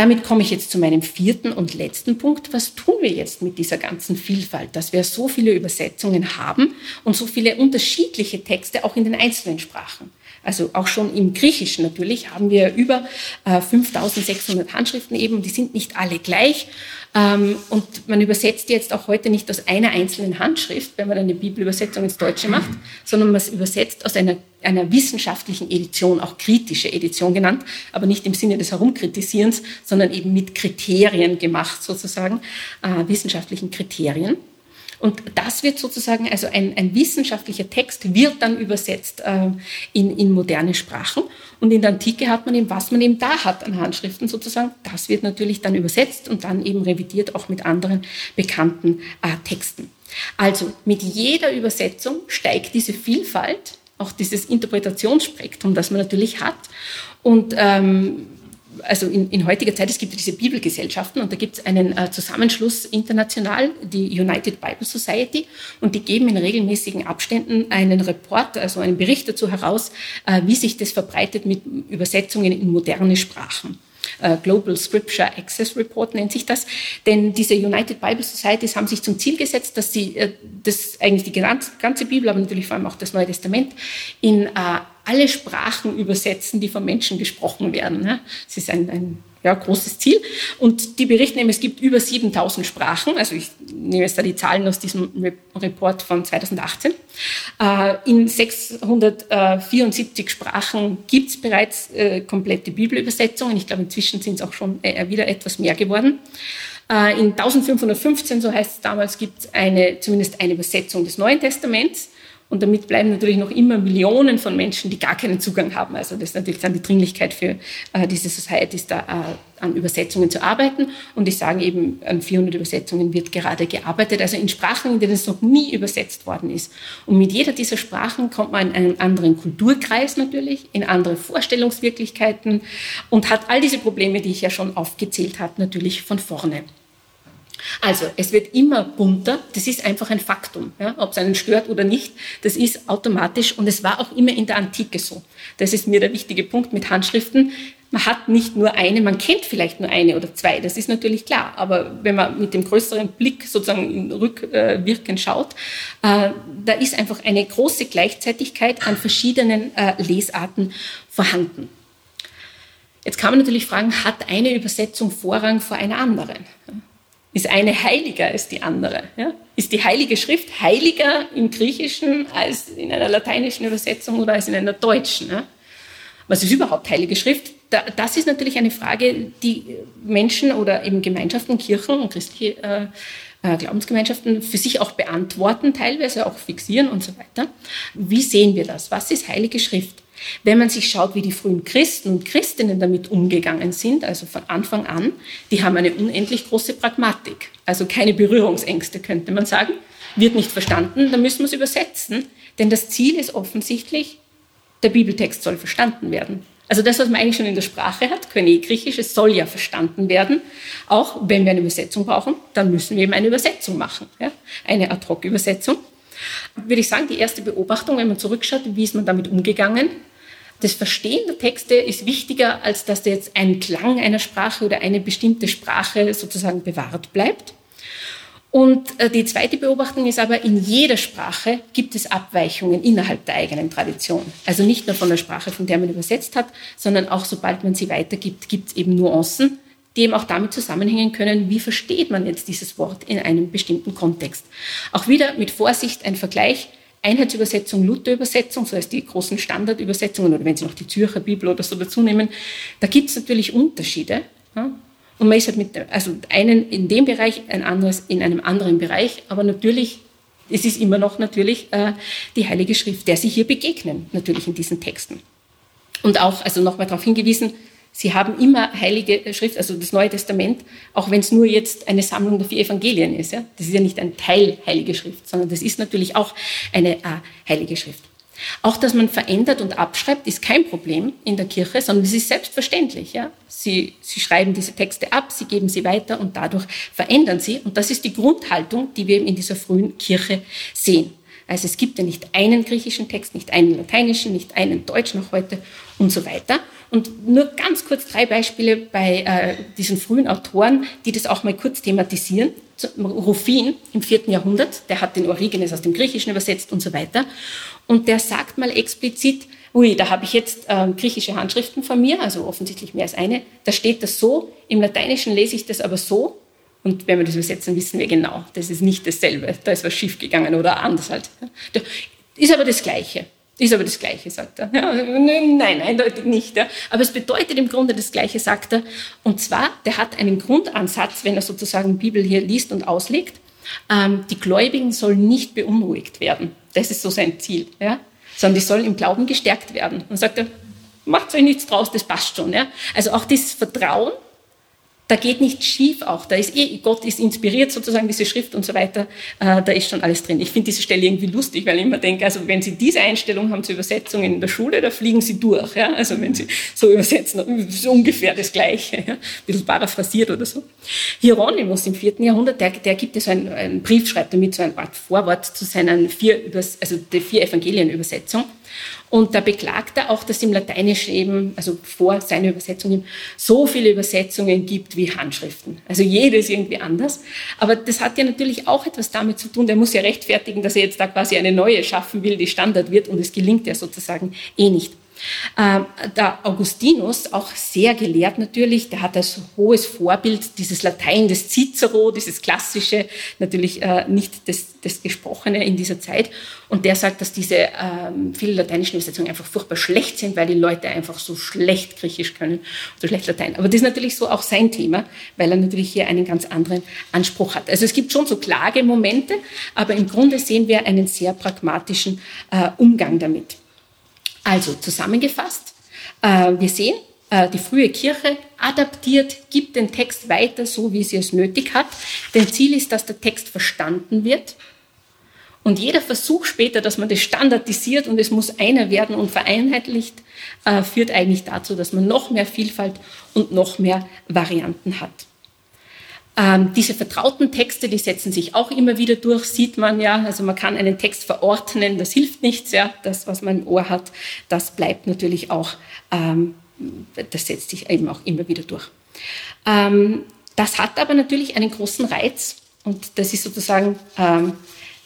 Damit komme ich jetzt zu meinem vierten und letzten Punkt. Was tun wir jetzt mit dieser ganzen Vielfalt, dass wir so viele Übersetzungen haben und so viele unterschiedliche Texte auch in den einzelnen Sprachen? Also auch schon im Griechischen natürlich haben wir über äh, 5600 Handschriften eben, die sind nicht alle gleich. Ähm, und man übersetzt jetzt auch heute nicht aus einer einzelnen Handschrift, wenn man eine Bibelübersetzung ins Deutsche macht, sondern man übersetzt aus einer, einer wissenschaftlichen Edition, auch kritische Edition genannt, aber nicht im Sinne des Herumkritisierens, sondern eben mit Kriterien gemacht sozusagen, äh, wissenschaftlichen Kriterien. Und das wird sozusagen, also ein, ein wissenschaftlicher Text wird dann übersetzt äh, in, in moderne Sprachen. Und in der Antike hat man eben, was man eben da hat an Handschriften sozusagen, das wird natürlich dann übersetzt und dann eben revidiert auch mit anderen bekannten äh, Texten. Also mit jeder Übersetzung steigt diese Vielfalt, auch dieses Interpretationsspektrum, das man natürlich hat. Und ähm, also in, in, heutiger Zeit, es gibt diese Bibelgesellschaften und da gibt es einen äh, Zusammenschluss international, die United Bible Society, und die geben in regelmäßigen Abständen einen Report, also einen Bericht dazu heraus, äh, wie sich das verbreitet mit Übersetzungen in moderne Sprachen. Uh, Global Scripture Access Report nennt sich das. Denn diese United Bible Societies haben sich zum Ziel gesetzt, dass sie uh, das eigentlich die ganze Bibel, aber natürlich vor allem auch das Neue Testament in uh, alle Sprachen übersetzen, die von Menschen gesprochen werden. Es ist ein, ein ja, großes Ziel. Und die berichten eben, es gibt über 7000 Sprachen. Also ich nehme jetzt da die Zahlen aus diesem Report von 2018. Äh, in 674 Sprachen gibt es bereits äh, komplette Bibelübersetzungen. Ich glaube, inzwischen sind es auch schon äh, wieder etwas mehr geworden. In 1515, so heißt es damals, gibt es eine, zumindest eine Übersetzung des Neuen Testaments. Und damit bleiben natürlich noch immer Millionen von Menschen, die gar keinen Zugang haben. Also das ist natürlich dann die Dringlichkeit für äh, diese Societies, da äh, an Übersetzungen zu arbeiten. Und ich sage eben, an 400 Übersetzungen wird gerade gearbeitet, also in Sprachen, in denen es noch nie übersetzt worden ist. Und mit jeder dieser Sprachen kommt man in einen anderen Kulturkreis natürlich, in andere Vorstellungswirklichkeiten und hat all diese Probleme, die ich ja schon aufgezählt habe, natürlich von vorne. Also, es wird immer bunter. Das ist einfach ein Faktum. Ja? Ob es einen stört oder nicht, das ist automatisch. Und es war auch immer in der Antike so. Das ist mir der wichtige Punkt mit Handschriften. Man hat nicht nur eine, man kennt vielleicht nur eine oder zwei, das ist natürlich klar. Aber wenn man mit dem größeren Blick sozusagen rückwirkend schaut, äh, da ist einfach eine große Gleichzeitigkeit an verschiedenen äh, Lesarten vorhanden. Jetzt kann man natürlich fragen, hat eine Übersetzung Vorrang vor einer anderen? Ist eine heiliger als die andere? Ja? Ist die Heilige Schrift heiliger im Griechischen als in einer lateinischen Übersetzung oder als in einer deutschen? Ja? Was ist überhaupt Heilige Schrift? das ist natürlich eine Frage, die Menschen oder eben Gemeinschaften, Kirchen und christliche äh, äh, Glaubensgemeinschaften für sich auch beantworten, teilweise auch fixieren und so weiter. Wie sehen wir das? Was ist Heilige Schrift? Wenn man sich schaut, wie die frühen Christen und Christinnen damit umgegangen sind, also von Anfang an, die haben eine unendlich große Pragmatik, also keine Berührungsängste, könnte man sagen. Wird nicht verstanden, dann müssen wir es übersetzen, denn das Ziel ist offensichtlich, der Bibeltext soll verstanden werden. Also das, was man eigentlich schon in der Sprache hat, König Griechisch, es soll ja verstanden werden. Auch wenn wir eine Übersetzung brauchen, dann müssen wir eben eine Übersetzung machen, ja? eine Ad-Hoc-Übersetzung. Würde ich sagen, die erste Beobachtung, wenn man zurückschaut, wie ist man damit umgegangen? Das Verstehen der Texte ist wichtiger, als dass da jetzt ein Klang einer Sprache oder eine bestimmte Sprache sozusagen bewahrt bleibt. Und äh, die zweite Beobachtung ist aber, in jeder Sprache gibt es Abweichungen innerhalb der eigenen Tradition. Also nicht nur von der Sprache, von der man übersetzt hat, sondern auch sobald man sie weitergibt, gibt es eben Nuancen, die eben auch damit zusammenhängen können, wie versteht man jetzt dieses Wort in einem bestimmten Kontext. Auch wieder mit Vorsicht ein Vergleich Einheitsübersetzung, Lutherübersetzung, so heißt die großen Standardübersetzungen oder wenn Sie noch die Zürcher Bibel oder so dazu nehmen, da gibt es natürlich Unterschiede. Ja? Und man ist halt mit, also einen in dem Bereich, ein anderes in einem anderen Bereich, aber natürlich, es ist immer noch natürlich äh, die Heilige Schrift, der Sie hier begegnen, natürlich in diesen Texten. Und auch, also nochmal darauf hingewiesen, Sie haben immer heilige Schrift, also das Neue Testament, auch wenn es nur jetzt eine Sammlung der vier Evangelien ist. Ja? Das ist ja nicht ein Teil heilige Schrift, sondern das ist natürlich auch eine äh, heilige Schrift. Auch, dass man verändert und abschreibt, ist kein Problem in der Kirche, sondern es ist selbstverständlich. Ja? Sie, sie schreiben diese Texte ab, sie geben sie weiter und dadurch verändern sie. Und das ist die Grundhaltung, die wir in dieser frühen Kirche sehen. Also es gibt ja nicht einen griechischen Text, nicht einen lateinischen, nicht einen deutschen noch heute und so weiter. Und nur ganz kurz drei Beispiele bei äh, diesen frühen Autoren, die das auch mal kurz thematisieren. Rufin im vierten Jahrhundert, der hat den Origenes aus dem Griechischen übersetzt und so weiter. Und der sagt mal explizit, ui, da habe ich jetzt äh, griechische Handschriften von mir, also offensichtlich mehr als eine, da steht das so, im Lateinischen lese ich das aber so. Und wenn wir das übersetzen, wissen wir genau, das ist nicht dasselbe, da ist was schiefgegangen oder anders halt. Ist aber das Gleiche. Ist aber das Gleiche, sagt er. Ja, nein, eindeutig nicht. Ja. Aber es bedeutet im Grunde das Gleiche, sagt er. Und zwar, der hat einen Grundansatz, wenn er sozusagen Bibel hier liest und auslegt. ähm, die Gläubigen sollen nicht beunruhigt werden. Das ist so sein Ziel, ja? sondern die sollen im Glauben gestärkt werden. Und sagt er, macht euch nichts draus, das passt schon. Ja? Also auch dieses Vertrauen, da geht nichts schief auch. Da ist eh, Gott ist inspiriert sozusagen, diese Schrift und so weiter. Äh, da ist schon alles drin. Ich finde diese Stelle irgendwie lustig, weil ich immer denke, also wenn Sie diese Einstellung haben zur Übersetzung in der Schule, da fliegen Sie durch. Ja? Also wenn Sie so übersetzen, so ungefähr das Gleiche. Ja? Ein bisschen paraphrasiert oder so. Hieronymus im vierten Jahrhundert, der, der gibt es so einen, einen Brief, schreibt damit so ein Art Vorwort zu seinen vier, also der vier Evangelienübersetzung. Und da beklagt er auch, dass im Lateinischen eben, also vor seiner Übersetzung, so viele Übersetzungen gibt wie Handschriften. Also jedes irgendwie anders. Aber das hat ja natürlich auch etwas damit zu tun, der muss ja rechtfertigen, dass er jetzt da quasi eine neue schaffen will, die Standard wird und es gelingt ja sozusagen eh nicht. Ähm, der Augustinus, auch sehr gelehrt natürlich, der hat als hohes Vorbild dieses Latein des Cicero, dieses klassische, natürlich äh, nicht das, das Gesprochene in dieser Zeit. Und der sagt, dass diese ähm, viele lateinischen Übersetzungen einfach furchtbar schlecht sind, weil die Leute einfach so schlecht Griechisch können, so schlecht Latein. Aber das ist natürlich so auch sein Thema, weil er natürlich hier einen ganz anderen Anspruch hat. Also es gibt schon so Klagemomente, aber im Grunde sehen wir einen sehr pragmatischen äh, Umgang damit. Also zusammengefasst, äh, wir sehen, äh, die frühe Kirche adaptiert, gibt den Text weiter, so wie sie es nötig hat. Denn Ziel ist, dass der Text verstanden wird. Und jeder Versuch später, dass man das standardisiert und es muss einer werden und vereinheitlicht, äh, führt eigentlich dazu, dass man noch mehr Vielfalt und noch mehr Varianten hat. Ähm, diese vertrauten Texte, die setzen sich auch immer wieder durch, sieht man ja. Also man kann einen Text verordnen, das hilft nichts, ja. Das, was man im Ohr hat, das bleibt natürlich auch, ähm, das setzt sich eben auch immer wieder durch. Ähm, das hat aber natürlich einen großen Reiz und das ist sozusagen ähm,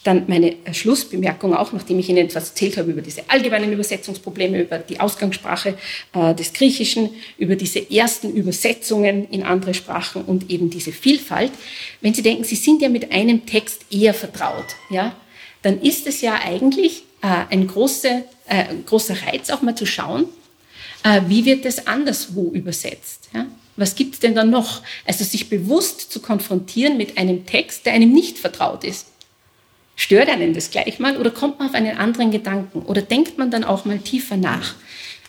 dann meine Schlussbemerkung auch, nachdem ich Ihnen etwas erzählt habe über diese allgemeinen Übersetzungsprobleme, über die Ausgangssprache äh, des Griechischen, über diese ersten Übersetzungen in andere Sprachen und eben diese Vielfalt. Wenn Sie denken, Sie sind ja mit einem Text eher vertraut, ja, dann ist es ja eigentlich äh, ein großer, äh, Reiz, auch mal zu schauen, äh, wie wird es anderswo übersetzt. Ja? Was gibt es denn da noch? Also sich bewusst zu konfrontieren mit einem Text, der einem nicht vertraut ist. Stört einen das gleich mal oder kommt man auf einen anderen Gedanken oder denkt man dann auch mal tiefer nach?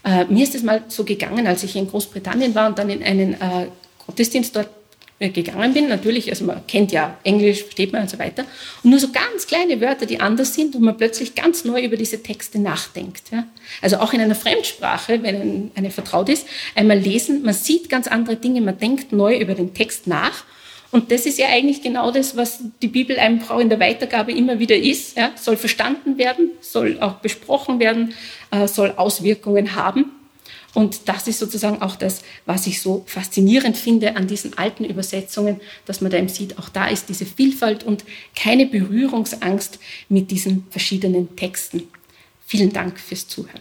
Äh, mir ist es mal so gegangen, als ich in Großbritannien war und dann in einen äh, Gottesdienst dort äh, gegangen bin. Natürlich, also man kennt ja Englisch, versteht man und so weiter. Und nur so ganz kleine Wörter, die anders sind und man plötzlich ganz neu über diese Texte nachdenkt. Ja? Also auch in einer Fremdsprache, wenn eine vertraut ist, einmal lesen, man sieht ganz andere Dinge, man denkt neu über den Text nach und das ist ja eigentlich genau das, was die Bibel einem Frau in der Weitergabe immer wieder ist. Ja, soll verstanden werden, soll auch besprochen werden, äh, soll Auswirkungen haben. Und das ist sozusagen auch das, was ich so faszinierend finde an diesen alten Übersetzungen, dass man da eben sieht, auch da ist diese Vielfalt und keine Berührungsangst mit diesen verschiedenen Texten. Vielen Dank fürs Zuhören.